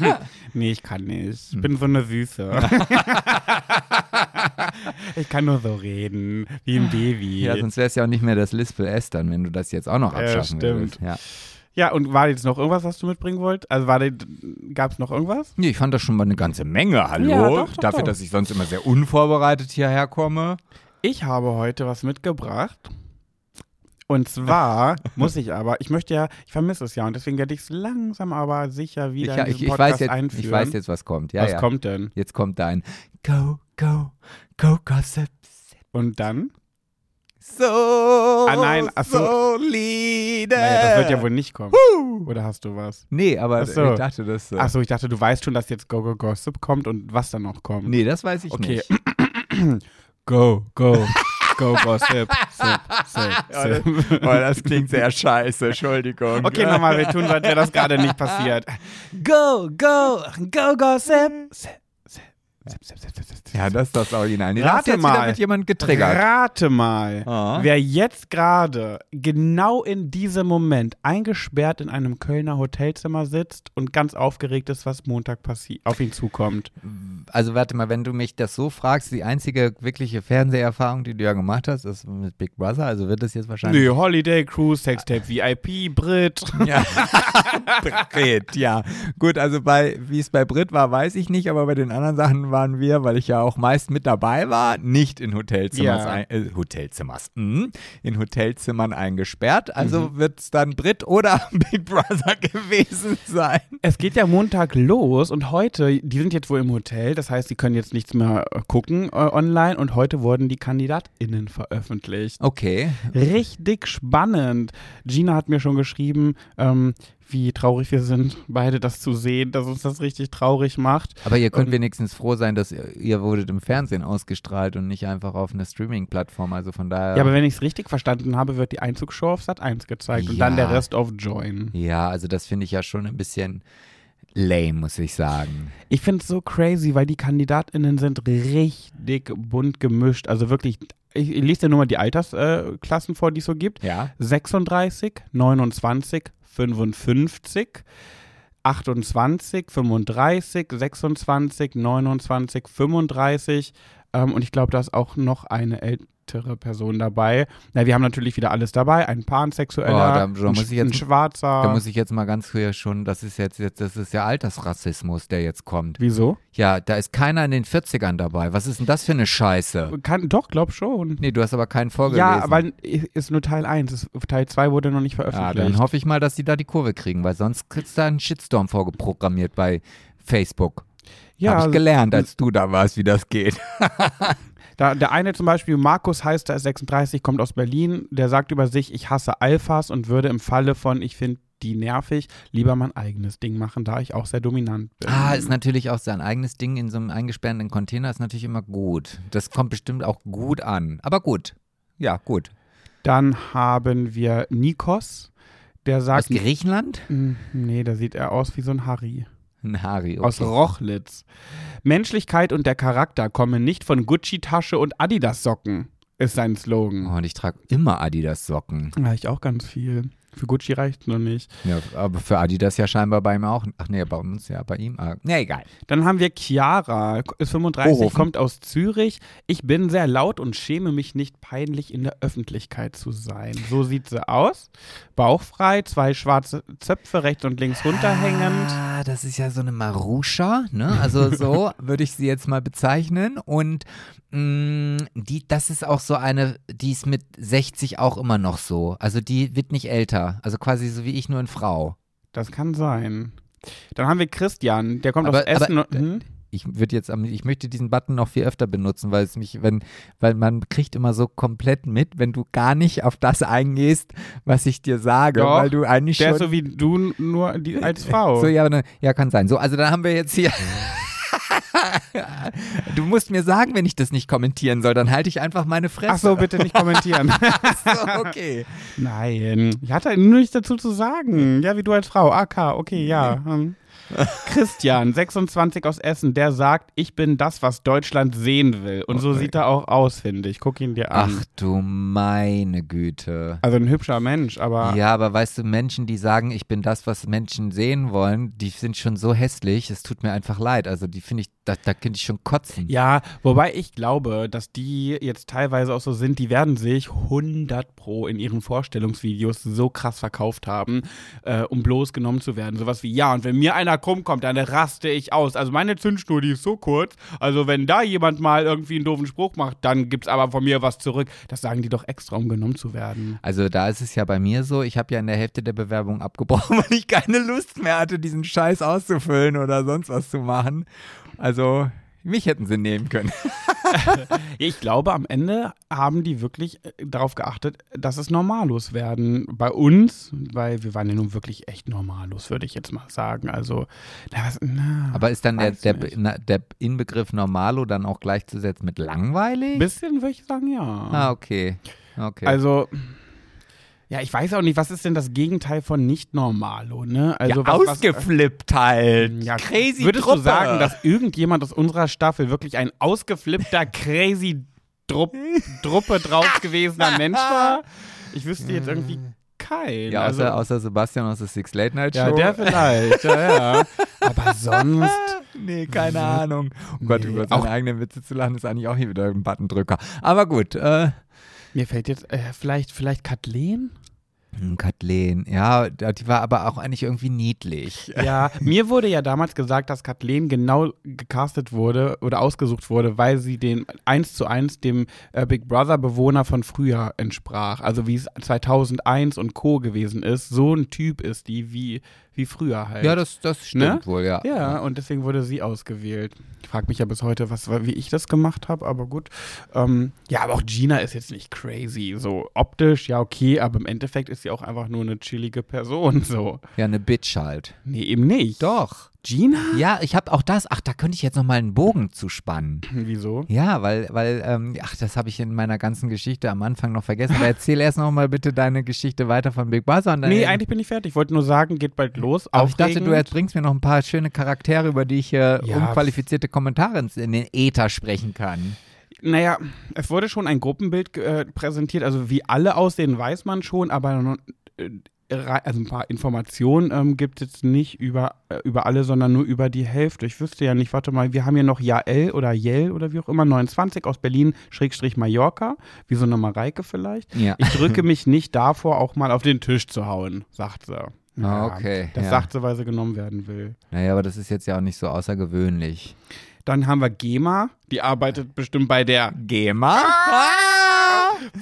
B: Nee, ich kann nicht.
A: Hm.
B: Ich bin so eine Süße. ich kann nur so reden, wie ein Baby.
A: ja, sonst wäre es ja auch nicht mehr das Lispel S dann, wenn du das jetzt auch noch abschaffen
B: stimmt.
A: würdest. Ja.
B: Ja, und war jetzt noch irgendwas, was du mitbringen wolltest? Also war gab es noch irgendwas?
A: Nee, ich fand das schon mal eine ganze Menge. Hallo?
B: Ja, doch, doch,
A: Dafür,
B: doch.
A: dass ich sonst immer sehr unvorbereitet hierher komme.
B: Ich habe heute was mitgebracht. Und zwar muss ich aber, ich möchte ja, ich vermisse es ja und deswegen werde ich es langsam aber sicher
A: Ich,
B: wieder
A: ja,
B: in
A: ich,
B: diesen
A: ich,
B: Podcast
A: weiß jetzt,
B: einführen.
A: ich weiß jetzt, was kommt. Ja,
B: was
A: ja.
B: kommt denn?
A: Jetzt kommt dein Go, Go, Go, Gossip.
B: Und dann?
A: So,
B: Ah, nein, ach so.
A: solide.
B: Naja, das wird ja wohl nicht kommen. Oder hast du was?
A: Nee, aber
B: so.
A: ich dachte, das. Äh,
B: Achso, ich dachte, du weißt schon, dass jetzt Go Go Gossip kommt und was dann noch kommt.
A: Nee, das weiß ich
B: Okay.
A: nicht.
B: Go, go. Go Gossip. Sip, sip, sip.
A: Oh, das klingt sehr scheiße, Entschuldigung.
B: Okay, nochmal, wir tun als wäre das gerade nicht passiert. Go, go, go, Gossip. Sip, sip, sip, sip, sip, sip, sip.
A: Ja, das ist das Original. Nee,
B: Rate mal.
A: wieder jemand getriggert.
B: Rate mal,
A: Ah.
B: wer jetzt gerade genau in diesem Moment eingesperrt in einem Kölner Hotelzimmer sitzt und ganz aufgeregt ist, was Montag auf ihn zukommt.
A: Also warte mal, wenn du mich das so fragst, die einzige wirkliche Fernseherfahrung, die du ja gemacht hast, ist mit Big Brother. Also wird das jetzt wahrscheinlich.
B: Nee, Holiday Cruise, Sextape VIP, Brit.
A: Ja. Brit, ja. Gut, also bei, wie es bei Brit war, weiß ich nicht, aber bei den anderen Sachen waren wir, weil ich ja auch meist mit dabei war, nicht in Hotelzimmers,
B: Ja.
A: ein, äh, Hotelzimmers, mhm, in Hotelzimmern eingesperrt. Also wird es dann Brit oder Big Brother gewesen sein.
B: Es geht ja Montag los und heute, die sind jetzt wohl im Hotel, das heißt, sie können jetzt nichts mehr äh, gucken äh, online und heute wurden die KandidatInnen veröffentlicht.
A: Okay.
B: Richtig spannend. Gina hat mir schon geschrieben, ähm, wie traurig wir sind, beide das zu sehen, dass uns das richtig traurig macht.
A: Aber ihr könnt
B: Und-
A: wenigstens froh sein, dass ihr, ihr wurdet im Fernsehen ausgestrahlt und nicht einfach auf einer Streaming-Plattform. Also von daher.
B: Ja, aber wenn ich es richtig verstanden habe, wird die Einzugsshow auf Sat 1 gezeigt und
A: Ja.
B: dann der Rest auf Join.
A: Ja, also das finde ich ja schon ein bisschen lame, muss ich sagen.
B: Ich finde es so crazy, weil die KandidatInnen sind richtig bunt gemischt. Also wirklich, ich, ich lese dir nur mal die Altersklassen äh, vor, die es so gibt.
A: Ja.
B: 36, 29, 55, 28, 35, 26, 29, 35 ähm, und ich glaube, da ist auch noch eine ältere Person dabei. Na, wir haben natürlich wieder alles dabei, ein Pansexueller,
A: Oh, da- da
B: ein,
A: jetzt-
B: ein Schwarzer.
A: Da muss ich jetzt mal ganz früher schon, das ist jetzt, jetzt das ist ja Altersrassismus, der jetzt kommt.
B: Wieso?
A: Ja, da ist keiner in den 40ern dabei. Was ist denn das für eine Scheiße?
B: Kann, doch, glaub schon.
A: Nee, du hast aber keinen vorgelesen.
B: Ja, aber ist nur Teil 1. Ist- Teil 2 wurde noch nicht
A: Ja,
B: veröffentlicht.
A: dann hoffe ich mal, dass die da die Kurve kriegen, weil sonst kriegst du da einen Shitstorm vorgeprogrammiert bei Facebook.
B: Ja,
A: Hab ich gelernt, als du da warst, wie das geht.
B: Da, der eine zum Beispiel, Markus heißt, er ist 36, kommt aus Berlin, der sagt über sich, ich hasse Alphas und würde im Falle von, ich finde die nervig, lieber mein eigenes Ding machen, da ich auch sehr dominant bin.
A: Ah, ist natürlich auch sein eigenes Ding in so einem eingesperrten Container, ist natürlich immer gut. Das kommt bestimmt auch gut an. Aber gut. Ja, gut.
B: Dann haben wir Nikos, der
A: Aus
B: sagt,
A: Griechenland?
B: Mm, nee, da sieht er aus wie so ein Harry.
A: Ein.
B: Aus
A: Okay.
B: Rochlitz. Menschlichkeit und der Charakter kommen nicht von Gucci-Tasche und Adidas-Socken, ist sein Slogan.
A: Oh, und ich trage immer Adidas-Socken.
B: Ja, ich auch ganz viel. Für Gucci reicht noch nicht.
A: Ja, aber für Adidas ja scheinbar bei ihm auch. Ach nee, bei uns ja, bei ihm. Ah, nee, egal.
B: Dann haben wir Chiara, ist 35,
A: Ohofen.
B: kommt aus Zürich. Ich bin sehr laut und schäme mich nicht peinlich in der Öffentlichkeit zu sein. So sieht sie aus. Bauchfrei, zwei schwarze Zöpfe rechts und links runterhängend.
A: Ah, das ist ja so eine Maruscha, ne? Also so würde ich sie jetzt mal bezeichnen. Und mh, die, das ist auch so eine, die ist mit 60 auch immer noch so. Also die wird nicht älter. Also quasi so wie ich, nur in Frau.
B: Das kann sein. Dann haben wir Christian, der kommt
A: Aber-
B: aus Essen.
A: aber-
B: hm?
A: Ich würde jetzt, ich möchte diesen Button noch viel öfter benutzen, weil es mich, wenn, weil man kriegt immer so komplett mit, wenn du gar nicht auf das eingehst, was ich dir sage,
B: Doch,
A: weil du eigentlich
B: Der
A: schon
B: ist so wie du, nur die, als Frau.
A: So, ja, ne- ja, kann sein. So, also dann haben wir jetzt hier. du musst mir sagen, wenn ich das nicht kommentieren soll, dann halte ich einfach meine Fresse.
B: Ach so, bitte nicht kommentieren.
A: so, okay.
B: Nein, ich hatte nur nichts dazu zu sagen. Ja, wie du als Frau. AK, okay, ja. Hm. Christian, 26 aus Essen, der sagt, ich bin das, was Deutschland sehen will. Und so
A: Okay.
B: sieht er auch aus, finde ich. Guck ihn dir an.
A: Ach du meine Güte.
B: Also ein hübscher Mensch, aber
A: Ja, aber weißt du, Menschen, die sagen, ich bin das, was Menschen sehen wollen, die sind schon so hässlich, es tut mir einfach leid. Also die finde ich, da, da könnte ich schon kotzen.
B: Ja, wobei ich glaube, dass die jetzt teilweise auch so sind, die werden sich 100 pro in ihren Vorstellungsvideos so krass verkauft haben, äh, um bloß genommen zu werden. Sowas wie, ja, und wenn mir einer krumm kommt, dann raste ich aus. Also meine Zündschnur, die ist so kurz. Also wenn da jemand mal irgendwie einen doofen Spruch macht, dann gibt's aber von mir was zurück. Das sagen die doch extra, um genommen zu werden.
A: Also da ist es ja bei mir so, ich habe ja in der Hälfte der Bewerbung abgebrochen, weil ich keine Lust mehr hatte, diesen Scheiß auszufüllen oder sonst was zu machen. Also mich hätten sie nehmen können.
B: ich glaube, am Ende haben die wirklich äh, darauf geachtet, dass es Normalos werden. Bei uns, weil wir waren ja nun wirklich echt Normalos, würde ich jetzt mal sagen. Also, na, was, na,
A: Aber ist dann der, der, na, der Inbegriff Normalo dann auch gleichzusetzen mit langweilig?
B: bisschen würde ich sagen, ja.
A: ah, okay. Okay.
B: Also, ja, ich weiß auch nicht, was ist denn das Gegenteil von nicht normalo, ne? Also,
A: ja,
B: was, was,
A: ausgeflippt halt.
B: Ja,
A: Crazy
B: Würdest
A: Truppe.
B: du sagen, dass irgendjemand aus unserer Staffel wirklich ein ausgeflippter, crazy Drupp, Druppe drauf gewesener Mensch war? Ich wüsste jetzt irgendwie keinen.
A: Ja,
B: also,
A: außer, außer Sebastian aus der Six Late Night Show.
B: ja, der vielleicht, ja, ja. Aber sonst.
A: Nee, keine Ahnung. Oh Gott,
B: Nee,
A: über seine eigenen Witze zu lachen, ist eigentlich auch hier wieder ein Buttondrücker. Aber gut, äh,
B: Mir fällt jetzt, äh, vielleicht, vielleicht Kathleen?
A: hm, Kathleen, ja, die war aber auch eigentlich irgendwie niedlich.
B: Ja, mir wurde ja damals gesagt, dass Kathleen genau gecastet wurde oder ausgesucht wurde, weil sie den eins zu eins dem äh, Big Brother Bewohner von früher entsprach. Also wie es 2001 und Co. gewesen ist. So ein Typ ist die wie, wie früher halt.
A: Ja, das, das stimmt
B: Ne?
A: wohl, ja.
B: Ja, und deswegen wurde sie ausgewählt. Ich frage mich ja bis heute, was, wie ich das gemacht habe, aber gut. Ähm, ja, aber auch Gina ist jetzt nicht crazy. So optisch, ja, okay, aber im Endeffekt ist sie auch einfach nur eine chillige Person. So.
A: Ja, eine Bitch halt.
B: Nee, eben nicht.
A: Doch.
B: Gina?
A: Ja, ich habe auch das, ach, da könnte ich jetzt noch mal einen Bogen zu spannen.
B: Wieso?
A: Ja, weil, weil, ähm, ach, das habe ich in meiner ganzen Geschichte am Anfang noch vergessen. Aber erzähl erst noch mal bitte deine Geschichte weiter von Big Brother.
B: Nee, eigentlich bin ich fertig. Ich wollte nur sagen, geht bald los.
A: Aber ich dachte, du
B: Aufregend.
A: bringst mir noch ein paar schöne Charaktere, über die ich äh,
B: Ja.
A: unqualifizierte Kommentare in den Äther sprechen kann.
B: Naja, es wurde schon ein Gruppenbild äh, präsentiert. Also wie alle aussehen, weiß man schon, aber äh, also ein paar Informationen ähm, gibt es jetzt nicht über, äh, über alle, sondern nur über die Hälfte. Ich wüsste ja nicht, warte mal, wir haben hier noch Jael oder Jel oder wie auch immer, 29 aus Berlin, Schrägstrich Mallorca, wie so eine Mareike vielleicht.
A: Ja.
B: Ich drücke mich nicht davor, auch mal auf den Tisch zu hauen, sagt sie.
A: Ah, okay,
B: Das
A: ja.
B: sagt sie, weil sie genommen werden will.
A: Naja, aber das ist jetzt ja auch nicht so außergewöhnlich.
B: Dann haben wir Gema, die arbeitet bestimmt bei der
A: GEMA?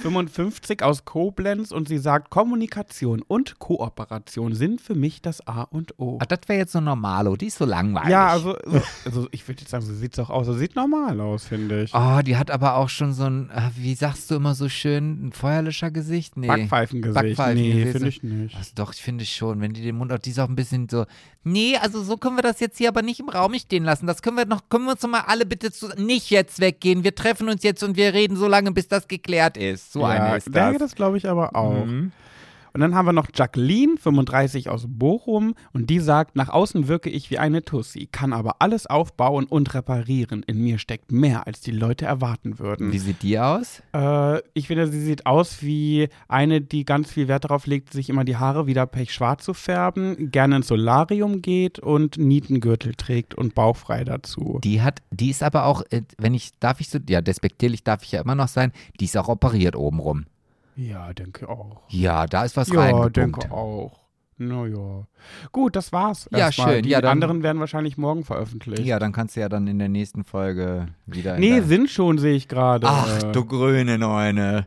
B: 55 aus Koblenz und sie sagt, Kommunikation und Kooperation sind für mich das A und O.
A: Ach, das wäre jetzt so normalo, die ist so langweilig.
B: Ja, also, so, also ich würde jetzt sagen, so sieht es auch aus. So sieht normal aus, finde ich.
A: Oh, die hat aber auch schon so ein, äh, wie sagst du immer so schön, ein Feuerlöschergesicht? Nee.
B: Backpfeifengesicht.
A: Backpfeifengesicht.
B: Nee, finde ich nicht.
A: Also doch, ich finde schon, wenn die den Mund auf, die ist auch ein bisschen so, nee, also so können wir das jetzt hier aber nicht im Raum stehen lassen. Das können wir noch, können wir uns noch mal alle bitte zu, nicht jetzt weggehen. Wir treffen uns jetzt und wir reden so lange, bis das geklärt ist. So
B: ja,
A: eine ist
B: denke,
A: das.
B: das glaube ich aber auch.
A: Mhm.
B: Und dann haben wir noch Jacqueline, 35 aus Bochum, und die sagt, nach außen wirke ich wie eine Tussi, kann aber alles aufbauen und reparieren. In mir steckt mehr, als die Leute erwarten würden.
A: Wie sieht die aus?
B: Äh, ich finde, sie sieht aus wie eine, die ganz viel Wert darauf legt, sich immer die Haare wieder pechschwarz zu färben, gerne ins Solarium geht und Nietengürtel trägt und bauchfrei dazu.
A: Die hat, die ist aber auch, äh, wenn ich, darf ich so, ja, despektierlich darf ich ja immer noch sein, die ist auch operiert obenrum.
B: Ja, denke auch.
A: Ja, da ist was
B: ja,
A: reingepumpt.
B: denke auch. Naja. Gut, das war's.
A: Ja,
B: erstmal.
A: schön.
B: Die
A: Ja, dann-
B: anderen werden wahrscheinlich morgen veröffentlicht.
A: Ja, dann kannst du ja dann in der nächsten Folge wieder.
B: nee, sind schon, sehe ich gerade.
A: Ach, du grüne Neune.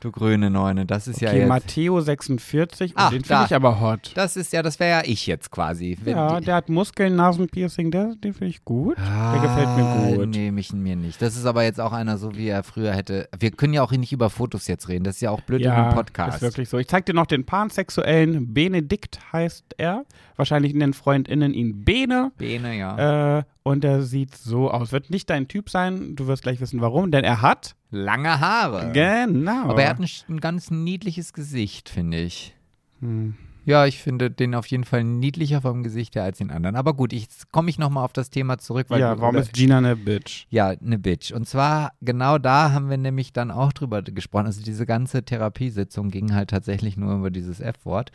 A: Du grüne Neune. Das ist ja
B: Okay,
A: jetzt.
B: Matteo 46, und
A: Ach,
B: den finde ich aber hot.
A: Das ist ja, das wäre ja ich jetzt quasi.
B: Ja, der hat Muskeln, Nasenpiercing, der, den finde ich gut.
A: Ah,
B: der gefällt mir gut.
A: Nee, mich mir nicht. Das ist aber jetzt auch einer, so wie er früher hätte. Wir können ja auch nicht über Fotos jetzt reden. Das ist ja auch blöd in
B: Ja,
A: einem Podcast.
B: ist wirklich so. Ich zeig dir noch den pansexuellen Benedikt heißt er. Wahrscheinlich nennen FreundInnen ihn Bene.
A: Bene, ja.
B: Äh, und er sieht so aus. Wird nicht dein Typ sein. Du wirst gleich wissen, warum. Denn er hat.
A: Lange Haare.
B: Genau.
A: Aber er hat ein, ein ganz niedliches Gesicht, finde ich.
B: Hm.
A: Ja, ich finde den auf jeden Fall niedlicher vom Gesicht her als den anderen. Aber gut, ich komme ich nochmal auf das Thema zurück. Weil
B: Ja, warum ist Gina eine Bitch?
A: Ja, eine Bitch. Und zwar genau da haben wir nämlich dann auch drüber gesprochen. Also diese ganze Therapiesitzung ging halt tatsächlich nur über dieses F-Wort.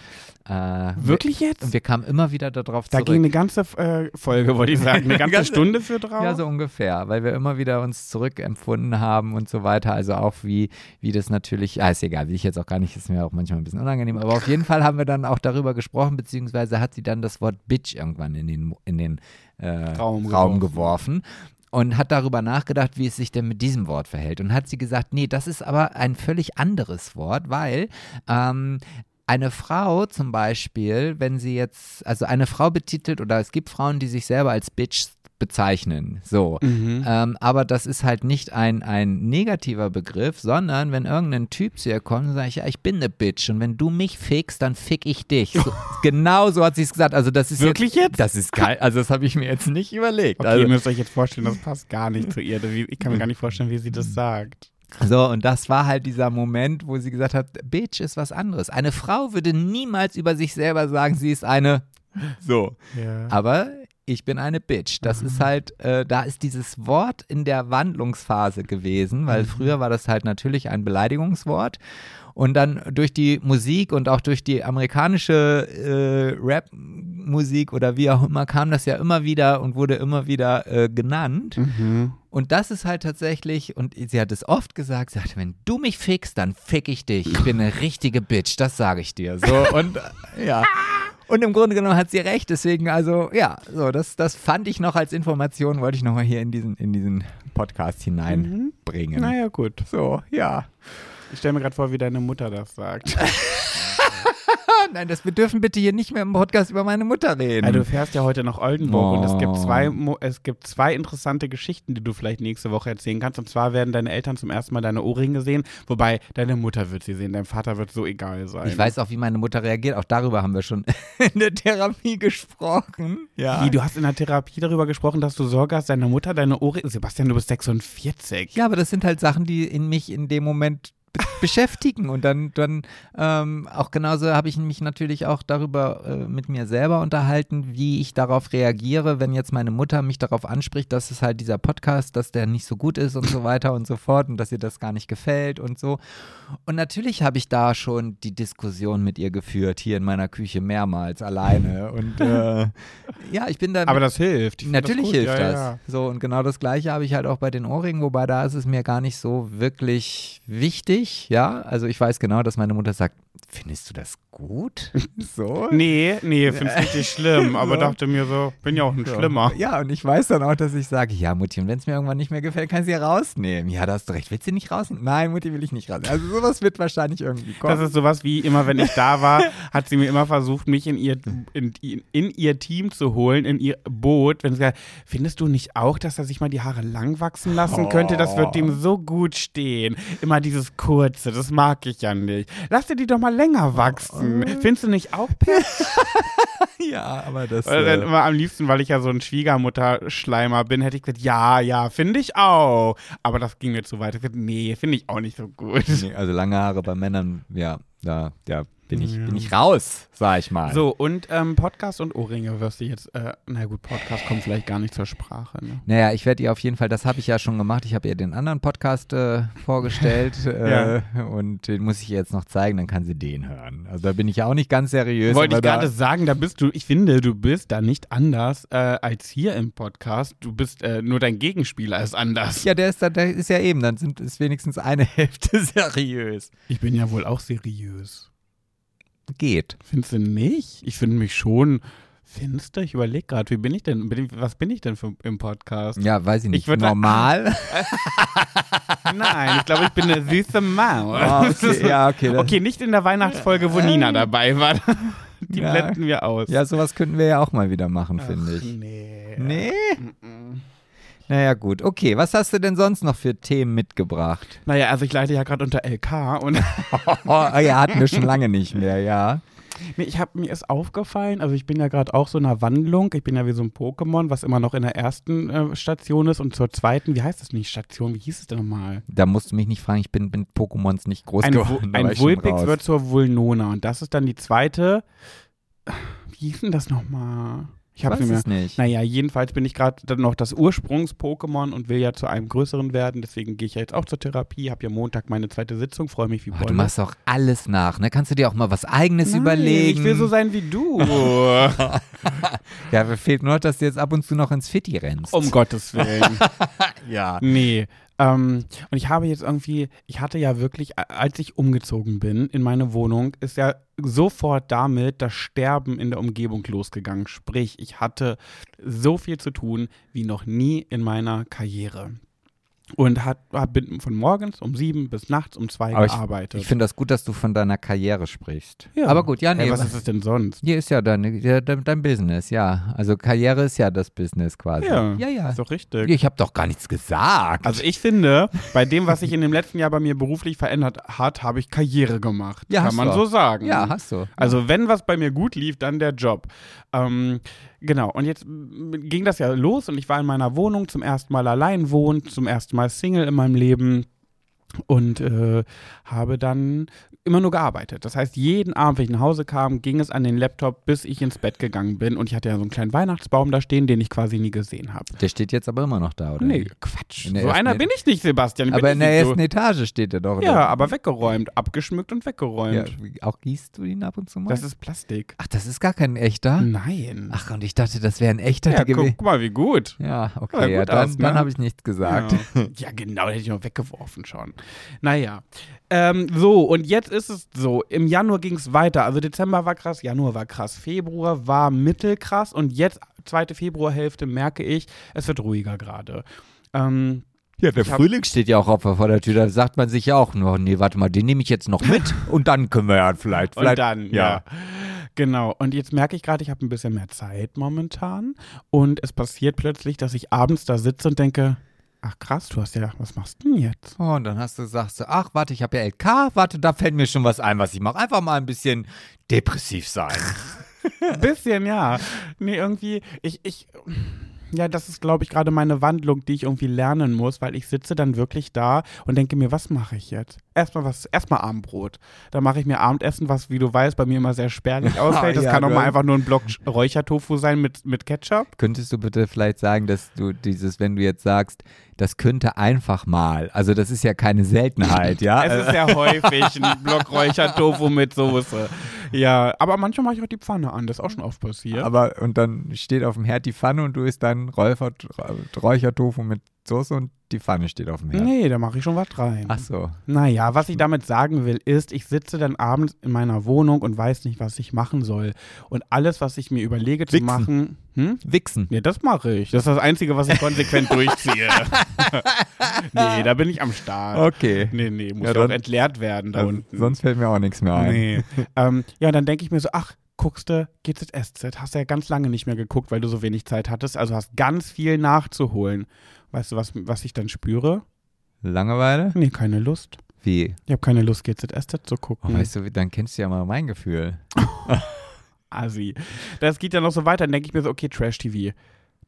A: Äh,
B: Wirklich
A: Wir,
B: jetzt?
A: und wir kamen immer wieder darauf
B: Da
A: zurück.
B: ging eine ganze äh, Folge, wollte ich sagen. Eine ganze
A: Ganze-
B: Stunde für drauf.
A: ja, so ungefähr, weil wir immer wieder uns zurückempfunden haben und so weiter. Also auch wie, wie das natürlich, ah, ist egal, will ich jetzt auch gar nicht, ist mir auch manchmal ein bisschen unangenehm. Aber auf jeden Fall haben wir dann auch darüber gesprochen, beziehungsweise hat sie dann das Wort Bitch irgendwann in den, in den äh,
B: Raum
A: Raum,
B: geworfen.
A: geworfen. Und hat darüber nachgedacht, wie es sich denn mit diesem Wort verhält. Und hat sie gesagt, nee, das ist aber ein völlig anderes Wort, weil ähm, eine Frau zum Beispiel, wenn sie jetzt, also eine Frau betitelt, oder es gibt Frauen, die sich selber als Bitch bezeichnen. So.
B: Mhm.
A: Ähm, aber das ist halt nicht ein, ein negativer Begriff, sondern wenn irgendein Typ zu ihr kommt und sagt, ja, ich bin eine Bitch und wenn du mich fickst, dann fick ich dich. So, genau so hat sie es gesagt. Also das ist
B: Wirklich jetzt?
A: Das ist geil. Also das habe ich mir jetzt nicht überlegt.
B: Okay,
A: also,
B: ihr müsst euch jetzt vorstellen, das passt gar nicht zu ihr. Ich kann mir gar nicht vorstellen, wie sie das sagt.
A: So, und das war halt dieser Moment, wo sie gesagt hat, Bitch ist was anderes. Eine Frau würde niemals über sich selber sagen, sie ist eine so.
B: Ja.
A: Aber ich bin eine Bitch. Das ist halt, äh, da ist dieses Wort in der Wandlungsphase gewesen, weil früher war das halt natürlich ein Beleidigungswort. Und dann durch die Musik und auch durch die amerikanische äh, Rap-Musik oder wie auch immer kam das ja immer wieder und wurde immer wieder äh, genannt.
B: Mhm.
A: Und das ist halt tatsächlich, und sie hat es oft gesagt, sie sagte, wenn du mich fickst, dann fick ich dich. Ich bin eine richtige Bitch, das sage ich dir. So, und äh, ja. Und im Grunde genommen hat sie recht, deswegen, also, ja, so, das, das fand ich noch als Information, wollte ich nochmal hier in diesen, in diesen Podcast hineinbringen.
B: Naja, gut.
A: So, ja.
B: Ich stelle mir gerade vor, wie deine Mutter das sagt.
A: Nein, das, wir dürfen bitte hier nicht mehr im Podcast über meine Mutter reden.
B: Ja, du fährst ja heute nach Oldenburg und es gibt,
A: Oh.
B: zwei, es gibt zwei interessante Geschichten, die du vielleicht nächste Woche erzählen kannst. Und zwar werden deine Eltern zum ersten Mal deine Ohrringe sehen, wobei deine Mutter wird sie sehen, dein Vater wird so egal sein.
A: ich weiß auch, wie meine Mutter reagiert. Auch darüber haben wir schon in der Therapie gesprochen. Ja.
B: Wie, du hast in der Therapie darüber gesprochen, dass du Sorge hast, deine Mutter deine Ohrringe. Sebastian, du bist 46.
A: Ja, aber das sind halt Sachen, die in mich in dem Moment beschäftigen und dann, dann ähm, auch genauso habe ich mich natürlich auch darüber äh, mit mir selber unterhalten, wie ich darauf reagiere, wenn jetzt meine Mutter mich darauf anspricht, dass es halt dieser Podcast, dass der nicht so gut ist und so weiter und so fort und dass ihr das gar nicht gefällt und so. Und natürlich habe ich da schon die Diskussion mit ihr geführt, hier in meiner Küche mehrmals alleine und äh, ja, ich bin da
B: Aber das hilft.
A: Natürlich
B: das
A: hilft
B: ja,
A: das.
B: Ja.
A: So, und genau das Gleiche habe ich halt auch bei den Ohrringen, wobei da ist es mir gar nicht so wirklich wichtig, ja. Also ich weiß genau, dass meine Mutter sagt, findest du das gut? so?
B: Nee, nee, find's richtig schlimm, aber
A: So.
B: dachte mir so, bin ja auch ein
A: So.
B: Schlimmer.
A: Ja, und ich weiß dann auch, dass ich sage, ja, Mutti, und wenn es mir irgendwann nicht mehr gefällt, kann ich sie rausnehmen. Ja, da hast du recht. Willst du nicht rausnehmen? Nein, Mutti will ich nicht rausnehmen. Also sowas wird wahrscheinlich irgendwie kommen.
B: Das ist sowas wie immer, wenn ich da war, hat sie mir immer versucht, mich in ihr, in, in, in ihr Team zu holen, in ihr Boot. Wenn sie gesagt, findest du nicht auch, dass er sich mal die Haare lang wachsen lassen könnte? Das wird ihm so gut stehen. Immer dieses kurze, das mag ich ja nicht. Lass dir die doch mal länger wachsen. Findest du nicht auch perfekt?
A: ja, aber das.
B: Oder dann
A: Äh,
B: immer am liebsten, weil ich ja so ein Schwiegermutter-Schleimer bin, hätte ich gesagt, ja, ja, finde ich auch. Aber das ging mir zu weit. Ich gesagt, nee, finde ich auch nicht so gut.
A: nee, also lange Haare bei Männern, ja, da, ja, bin ich,
B: Ja.
A: bin ich raus, sag ich mal.
B: So, und ähm, Podcast und Ohrringe wirst du jetzt, äh, na gut, Podcast kommt vielleicht gar nicht zur Sprache. Ne?
A: Naja, ich werde ihr auf jeden Fall, das habe ich ja schon gemacht, ich habe ihr den anderen Podcast äh, vorgestellt äh, und den muss ich ihr jetzt noch zeigen, dann kann sie den hören. Also da bin ich ja auch nicht ganz seriös.
B: Wollte ich gerade sagen, da bist du, ich finde, du bist da nicht anders äh, als hier im Podcast. Du bist, äh, nur dein Gegenspieler ist anders.
A: Ja, der ist, da, der ist ja eben, dann sind, ist wenigstens eine Hälfte seriös.
B: Ich bin ja wohl auch seriös.
A: Geht.
B: Findest du nicht? Ich finde mich schon finster. Ich überlege gerade, wie bin ich denn? Bin ich, was bin ich denn für, im Podcast?
A: Ja, weiß ich nicht.
B: würd-
A: Normal?
B: Nein, ich glaube, ich bin eine süße Maus.
A: Ah, okay, ja, okay.
B: Okay, nicht in der Weihnachtsfolge, wo Nina dabei war. Die
A: Ja.
B: blenden wir aus.
A: Ja, sowas könnten wir ja auch mal wieder machen, finde ich.
B: Nee.
A: Nee?
B: Mm-mm.
A: Naja, gut. Okay, was hast du denn sonst noch für Themen mitgebracht?
B: Naja, also ich leite ja gerade unter LK und
A: Oh, ja, hatten wir schon lange nicht mehr, ja.
B: nee, ich habe mir ist aufgefallen, also ich bin ja gerade auch so in einer Wandlung. Ich bin ja wie so ein Pokémon, was immer noch in der ersten äh, Station ist und zur zweiten, wie heißt das nicht, Station, wie hieß es denn nochmal?
A: Da musst du mich nicht fragen, ich bin mit Pokémons nicht groß
B: Ein,
A: geworden.
B: ein Vulpix wird zur Vulnona und das ist dann die zweite. Wie hieß denn das nochmal? Ich hab's
A: weiß es nicht.
B: Naja, jedenfalls bin ich gerade noch das Ursprungs-Pokémon und will ja zu einem größeren werden. Deswegen gehe ich ja jetzt auch zur Therapie, habe ja Montag meine zweite Sitzung, freue mich wie
A: Oh,
B: Bolle.
A: du machst auch alles nach, ne? Kannst du dir auch mal was Eigenes
B: Nein,
A: überlegen?
B: Ich will so sein wie du.
A: Ja, mir fehlt nur, dass du jetzt ab und zu noch ins Fitti rennst.
B: um Gottes Willen.
A: ja.
B: Nee. Ähm, und ich habe jetzt irgendwie, ich hatte ja wirklich, als ich umgezogen bin in meine Wohnung, ist ja sofort damit das Sterben in der Umgebung losgegangen. Sprich, ich hatte so viel zu tun wie noch nie in meiner Karriere. Und hat, hat bin von morgens um sieben bis nachts um zwei
A: Aber ich-
B: gearbeitet.
A: Ich finde das gut, dass du von deiner Karriere sprichst.
B: Ja.
A: Aber gut, ja, nee.
B: Hey, was ist es denn sonst?
A: Hier ist ja deine, ja, dein, dein Business, ja. Also Karriere ist ja das Business quasi.
B: Ja,
A: ja. ja.
B: Ist doch richtig.
A: Ich habe doch gar nichts gesagt.
B: Also ich finde, bei dem, was sich in dem letzten Jahr bei mir beruflich verändert hat, habe ich Karriere gemacht.
A: Ja,
B: Kann
A: hast
B: man
A: du
B: so sagen.
A: ja, hast du.
B: Also wenn was bei mir gut lief, dann der Job. Ähm, genau, und jetzt ging das ja los und ich war in meiner Wohnung zum ersten Mal allein wohnen, zum ersten Mal Single in meinem Leben und äh, habe dann immer nur gearbeitet. Das heißt, jeden Abend, wenn ich nach Hause kam, ging es an den Laptop, bis ich ins Bett gegangen bin und ich hatte ja so einen kleinen Weihnachtsbaum da stehen, den ich quasi nie gesehen habe.
A: Der steht jetzt aber immer noch da, oder?
B: Nee? Quatsch. So einer bin ich nicht, Sebastian.
A: Aber in der ersten Etage steht der doch. oder?
B: Ja, aber weggeräumt, abgeschmückt und
A: Ja,
B: weggeräumt.
A: auch gießt du ihn ab und zu mal?
B: Das ist Plastik.
A: Ach, das ist gar kein echter?
B: Nein.
A: Ach, und ich dachte, das wäre ein echter
B: ja, guck mal, wie gut.
A: Ja,
B: Ja,
A: okay, ja,
B: gut
A: dann,
B: aus,
A: dann
B: ne?
A: habe ich nichts gesagt.
B: Ja. ja, genau, den hätte ich noch weggeworfen schon. Naja. Ähm, so, und jetzt ist es so. Im Januar ging es weiter. Also Dezember war krass, Januar war krass, Februar war mittelkrass und jetzt, zweite Februarhälfte, merke ich, es wird ruhiger gerade. Ähm,
A: Ja, der
B: Ich
A: Frühling steht ja auch auf vor der Tür. Da sagt man sich ja auch nur, nee, warte mal, den nehme ich jetzt noch mit und dann können wir ja vielleicht. vielleicht
B: Und dann, ja. Genau. Und jetzt merke ich gerade, ich habe ein bisschen mehr Zeit momentan. Und es passiert plötzlich, dass ich abends da sitze und denke, ach krass, du hast ja, was machst du denn jetzt?
A: Oh, und dann hast du sagst du, ach, warte, ich habe ja LK, warte, da fällt mir schon was ein, was ich mache. Einfach mal ein bisschen depressiv sein.
B: Ein bisschen, ja. Nee, irgendwie, ich, ich, ja, das ist, glaube ich, gerade meine Wandlung, die ich irgendwie lernen muss, weil ich sitze dann wirklich da und denke mir, was mache ich jetzt? Erstmal was, erstmal Abendbrot. Dann mache ich mir Abendessen, was, wie du weißt, bei mir immer sehr spärlich ausfällt. Das
A: Ja,
B: kann auch mal einfach nur ein Block Räuchertofu sein mit, mit Ketchup.
A: Könntest du bitte vielleicht sagen, dass du dieses, wenn du jetzt sagst, das könnte einfach mal, also das ist ja keine Seltenheit, ja?
B: Es ist sehr häufig ein Block Räuchertofu mit Soße. Ja, aber manchmal mache ich auch die Pfanne an, das ist auch schon oft passiert.
A: Aber und dann steht auf dem Herd die Pfanne und du isst dann Räuchertofu mit Soße und die Pfanne steht auf dem Herd.
B: Nee, da mache ich schon was rein.
A: Ach so.
B: Naja, was ich damit sagen will, ist, ich sitze dann abends in meiner Wohnung und weiß nicht, was ich machen soll. Und alles, was ich mir überlege zu
A: Wichsen.
B: machen. Hm?
A: Wichsen.
B: Nee, das mache ich. Das ist das Einzige, was ich konsequent durchziehe. nee, da bin ich am Start.
A: Okay.
B: Nee, nee, muss
A: Ja,
B: ja, auch
A: dann-
B: entleert werden da
A: Also,
B: unten.
A: sonst fällt mir auch nichts mehr ein.
B: Nee. ähm, ja, dann denke ich mir so, ach, guckst du GZSZ, hast du ja ganz lange nicht mehr geguckt, weil du so wenig Zeit hattest, also hast ganz viel nachzuholen. Weißt du, was, was ich dann spüre?
A: Langeweile?
B: Nee, keine Lust.
A: Wie?
B: Ich habe keine Lust, GZSZ zu
A: Oh,
B: gucken.
A: weißt du, dann kennst du ja mal mein Gefühl.
B: Assi. Das geht ja noch so weiter, dann denke ich mir so, okay, Trash-TV.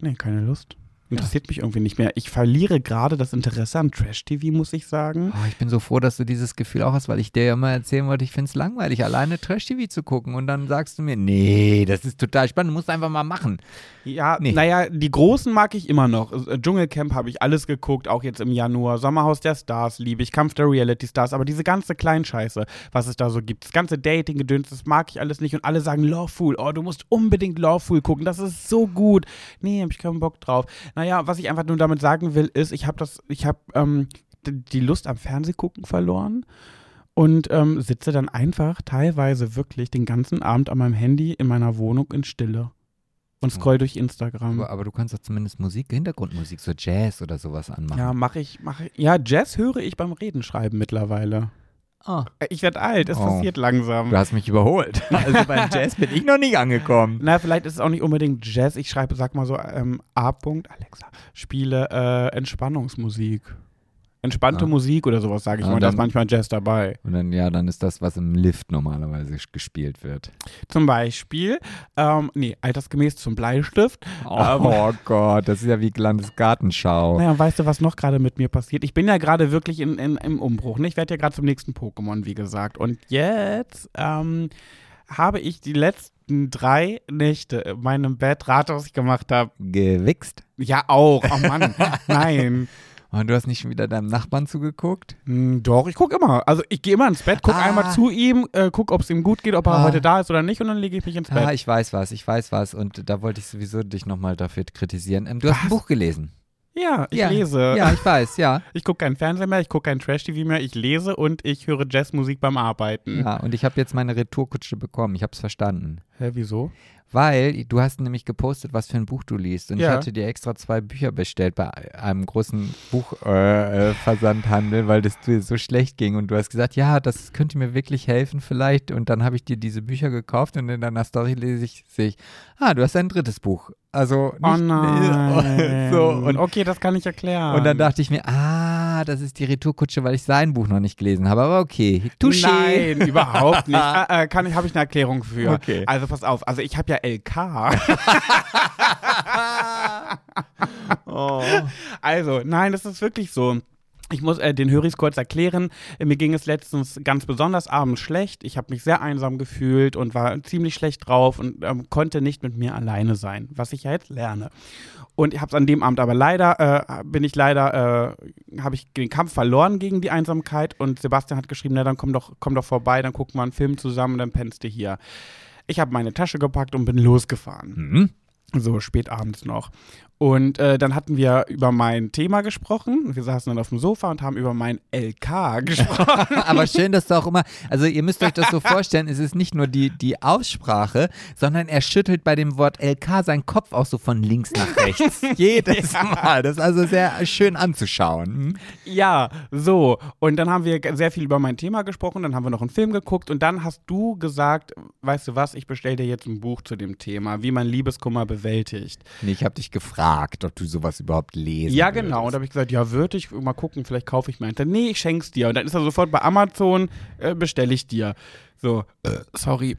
B: Nee, keine Lust. Interessiert mich irgendwie nicht mehr. Ich verliere gerade das Interesse an Trash-TV, muss ich sagen.
A: Oh, ich bin so froh, dass du dieses Gefühl auch hast, weil ich dir ja immer erzählen wollte, ich finde es langweilig, alleine Trash-TV zu gucken. Und dann sagst du mir, nee, das ist total spannend, du musst einfach mal machen.
B: Ja,
A: Nee.
B: naja, die Großen mag ich immer noch. Äh, Dschungelcamp habe ich alles geguckt, auch jetzt im Januar. Sommerhaus der Stars liebe ich, Kampf der Reality Stars. Aber diese ganze Kleinscheiße, was es da so gibt, das ganze Dating-Gedöns, das mag ich alles nicht. Und alle sagen Lawful, oh, du musst unbedingt Lawful gucken, das ist so gut. Nee, hab ich keinen Bock drauf. Naja, was ich einfach nur damit sagen will, ist, ich habe das, ich habe ähm, die Lust am Fernsehgucken verloren. Und ähm, sitze dann einfach teilweise wirklich den ganzen Abend an meinem Handy in meiner Wohnung in Stille und scroll durch Instagram.
A: Aber, aber du kannst doch zumindest Musik, Hintergrundmusik, so Jazz oder sowas anmachen.
B: Ja, mache ich, mache ich. Ja, Jazz höre ich beim Reden schreiben mittlerweile. Äh, Ich werde alt, es
A: Oh.
B: passiert langsam.
A: du hast mich überholt. Also beim Jazz bin ich noch nicht angekommen.
B: Na, vielleicht ist es auch nicht unbedingt Jazz. Ich schreibe, sag mal so, ähm, A. Alexa, spiele äh, Entspannungsmusik. Entspannte
A: Ah.
B: Musik oder sowas, sage ich
A: Ah,
B: mal. Da ist manchmal Jazz dabei.
A: Und dann, ja, dann ist das, was im Lift normalerweise gespielt wird.
B: Zum Beispiel, ähm, nee, altersgemäß zum Bleistift.
A: Oh,
B: Aber-
A: Gott, das ist ja wie Landesgartenschau.
B: Naja, weißt du, was noch gerade mit mir passiert? Ich bin ja gerade wirklich in, in, im Umbruch. Ne? Ich werde ja gerade zum nächsten Pokémon, wie gesagt. Und jetzt ähm, habe ich die letzten drei Nächte in meinem Bett, rate, was ich gemacht habe.
A: Gewichst.
B: Ja, auch. Oh Mann, nein.
A: Und du hast nicht schon wieder deinem Nachbarn zugeguckt?
B: Hm, Doch, ich gucke immer. Also ich gehe immer ins Bett, gucke
A: Ah.
B: einmal zu ihm, äh, gucke, ob es ihm gut geht, ob er
A: Ah.
B: heute da ist oder nicht und dann lege ich mich ins Bett.
A: Ah, ich weiß was, ich weiß was. Und da wollte ich sowieso dich nochmal dafür kritisieren. Ähm, du hast ein
B: Was?
A: Buch gelesen.
B: Ja, ich
A: ja.
B: lese.
A: Ja, ich weiß, ja.
B: Ich gucke kein Fernsehen mehr, ich gucke kein Trash-TV mehr, ich lese und ich höre Jazzmusik beim Arbeiten.
A: Ja, und ich habe jetzt meine Retourkutsche bekommen. Ich habe es verstanden.
B: Hä, wieso?
A: Weil du hast nämlich gepostet, was für ein Buch du liest. Und
B: Ja.
A: ich hatte dir extra zwei Bücher bestellt bei einem großen Buchversandhandel, äh, Versandhandel, weil das dir so schlecht ging. Und du hast gesagt, ja, das könnte mir wirklich helfen vielleicht. Und dann habe ich dir diese Bücher gekauft und in deiner Story lese ich, sehe ich, ah, du hast ein drittes Buch. Also nicht,
B: Oh nein.
A: so, und,
B: okay, das kann ich erklären.
A: und dann dachte ich mir, ah, das ist die Retourkutsche, weil ich sein Buch noch nicht gelesen habe. Aber okay, touché.
B: Nein, überhaupt nicht. äh, äh, kann ich, habe ich eine Erklärung für.
A: Okay.
B: Also pass auf, also ich habe ja LK.
A: Oh.
B: Also, nein, das ist wirklich so. Ich muss äh, den Höris kurz erklären. Mir ging es letztens ganz besonders abends schlecht. Ich habe mich sehr einsam gefühlt und war ziemlich schlecht drauf und ähm, konnte nicht mit mir alleine sein, was ich ja jetzt lerne. Und ich habe es an dem Abend aber leider, äh, bin ich leider, äh, habe ich den Kampf verloren gegen die Einsamkeit und Sebastian hat geschrieben, na dann komm doch, komm doch vorbei, dann gucken wir einen Film zusammen, dann pennst du hier. Ich habe meine Tasche gepackt und bin losgefahren.
A: Hm?
B: So spät abends noch. Und äh, dann hatten wir über mein Thema gesprochen. Wir saßen dann auf dem Sofa und haben über mein LK gesprochen.
A: Aber schön, dass du auch immer, also ihr müsst euch das so vorstellen, es ist nicht nur die, die Aussprache, sondern er schüttelt bei dem Wort LK seinen Kopf auch so von links nach rechts. Jedes Mal. Das ist also sehr schön anzuschauen. Hm?
B: ja, so. Und dann haben wir sehr viel über mein Thema gesprochen. Dann haben wir noch einen Film geguckt. Und dann hast du gesagt, weißt du was, ich bestelle dir jetzt ein Buch zu dem Thema, wie man Liebeskummer bewältigt.
A: Nee, ich habe dich gefragt, ob du sowas überhaupt lesen
B: Ja, genau. Und
A: würdest.
B: da habe ich gesagt, ja, würde ich mal gucken, vielleicht kaufe ich mir eins. Nee, ich schenk's dir. Und dann ist er sofort bei Amazon, äh, bestelle ich dir. So, äh, sorry.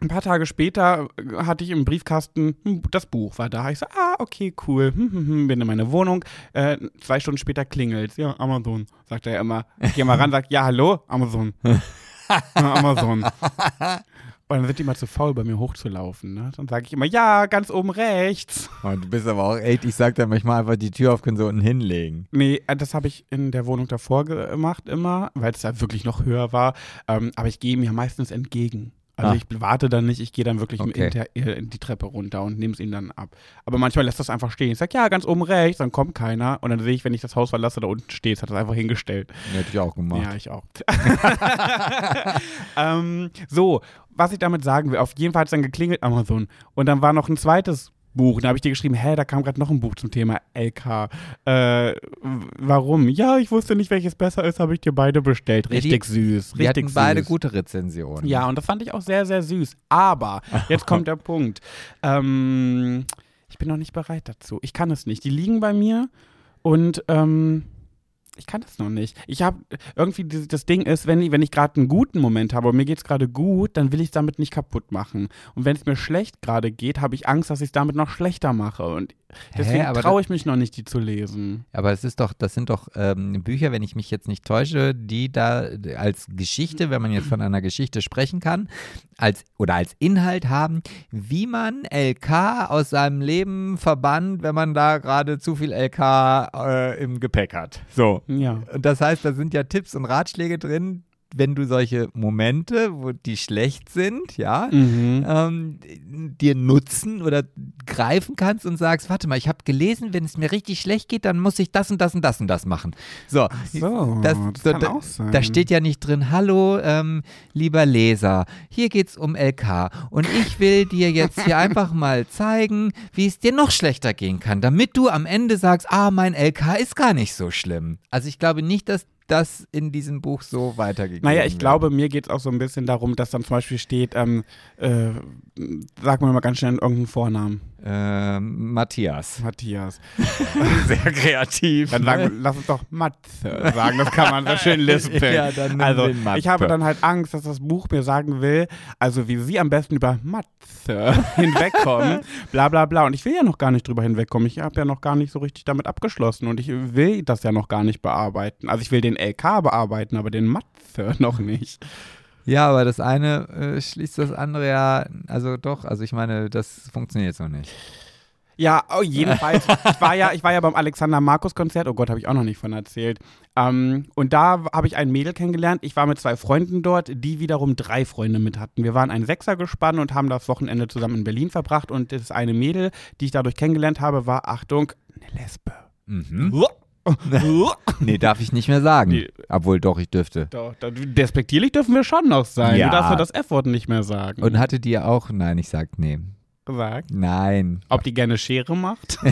B: Ein paar Tage später äh, hatte ich im Briefkasten, hm, das Buch war da. Ich so, ah, okay, cool. Hm, hm, hm, bin in meine Wohnung. Äh, zwei Stunden später klingelt Ja, Amazon, sagt er immer. Ich gehe mal ran, sagt, ja, hallo, Amazon. Amazon. Und dann wird die immer zu faul, bei mir hochzulaufen. Ne? Dann sage ich immer, ja, ganz oben rechts.
A: Oh, du bist aber auch echt, ich sag dann manchmal einfach die Tür auf, können so unten hinlegen.
B: Nee, äh, das habe ich in der Wohnung davor gemacht immer, weil es da wirklich noch höher war. Ähm, aber ich gehe mir meistens entgegen. Also
A: Ah.
B: ich warte dann nicht, ich gehe dann wirklich
A: Okay.
B: äh, in die Treppe runter und nehme es ihm dann ab. Aber manchmal lässt das einfach stehen. Ich sage, ja, ganz oben rechts, dann kommt keiner. Und dann sehe ich, wenn ich das Haus verlasse, da unten steht, hat das einfach hingestellt.
A: Hätte ich auch gemacht.
B: Ja, ich auch. ähm, so, was ich damit sagen will, auf jeden Fall hat es dann geklingelt, Amazon. Und dann war noch ein zweites Buch. Da habe ich dir geschrieben, hä, da kam gerade noch ein Buch zum Thema LK. Äh, warum? Ja, ich wusste nicht, welches besser ist, habe ich dir beide bestellt.
A: Ja, die-
B: Richtig süß.
A: Wir
B: Richtig
A: hatten beide
B: süß.
A: gute Rezensionen.
B: Ja, und das fand ich auch sehr, sehr süß. Aber, jetzt kommt der Punkt. Ähm, ich bin noch nicht bereit dazu. Ich kann es nicht. Die liegen bei mir und ähm, ich kann es noch nicht. Ich habe irgendwie das, das Ding ist, wenn ich, wenn ich gerade einen guten Moment habe und mir geht es gerade gut, dann will ich es damit nicht kaputt machen. Und wenn es mir schlecht gerade geht, habe ich Angst, dass ich es damit noch schlechter mache. Und deswegen traue ich mich noch nicht, die zu lesen.
A: Aber es ist doch, das sind doch ähm, Bücher, wenn ich mich jetzt nicht täusche, die da als Geschichte, wenn man jetzt von einer Geschichte sprechen kann, als oder als Inhalt haben, wie man LK aus seinem Leben verbannt, wenn man da gerade zu viel LK äh, im Gepäck hat. So.
B: Ja.
A: Und das heißt, da sind ja Tipps und Ratschläge drin, wenn du solche Momente, wo die schlecht sind, ja,
B: Mhm.
A: ähm, dir nutzen oder greifen kannst und sagst, warte mal, ich habe gelesen, wenn es mir richtig schlecht geht, dann muss ich das und das und das und das machen. So,
B: So,
A: das,
B: das
A: so,
B: kann
A: da,
B: auch sein.
A: da steht ja nicht drin, hallo, ähm, lieber Leser, hier geht's um LK und ich will dir jetzt hier einfach mal zeigen, wie es dir noch schlechter gehen kann, damit du am Ende sagst, ah, mein LK ist gar nicht so schlimm. Also ich glaube nicht, dass das in diesem Buch so weitergegeben
B: Naja, ich
A: wird.
B: glaube, mir geht es auch so ein bisschen darum, dass dann zum Beispiel steht, ähm, äh, sag mal mal ganz schnell irgendeinen Vornamen.
A: Ähm, Matthias.
B: Matthias.
A: Sehr kreativ.
B: Dann sagen, lass uns doch Matze sagen, das kann man so schön lispeln.
A: Ja, dann
B: also, ich habe dann halt Angst, dass das Buch mir sagen will, also wie sie am besten über Matze hinwegkommen, bla bla bla. Und ich will ja noch gar nicht drüber hinwegkommen. Ich habe ja noch gar nicht so richtig damit abgeschlossen und ich will das ja noch gar nicht bearbeiten. Also ich will den LK bearbeiten, aber den Matze noch nicht.
A: Ja, aber das eine äh, schließt das andere ja, also doch, also ich meine, das funktioniert jetzt noch nicht.
B: Ja, oh, jedenfalls. ich, war ja, ich war ja beim Alexander Markus Konzert. Oh Gott, habe ich auch noch nicht von erzählt. Ähm, und da habe ich ein Mädel kennengelernt. Ich war mit zwei Freunden dort, die wiederum drei Freunde mit hatten. Wir waren ein Sechsergespann und haben das Wochenende zusammen in Berlin verbracht. Und das eine Mädel, die ich dadurch kennengelernt habe, war, Achtung, eine Lesbe.
A: Mhm. Nee, darf ich nicht mehr sagen.
B: Nee.
A: Obwohl, doch, ich dürfte.
B: Doch, da, despektierlich dürfen wir schon noch sein.
A: Ja.
B: Du darfst ja das F-Wort nicht mehr sagen.
A: Und hatte die auch, nein, ich sag nee.
B: Gesagt,
A: Nein.
B: ob die gerne Schere macht?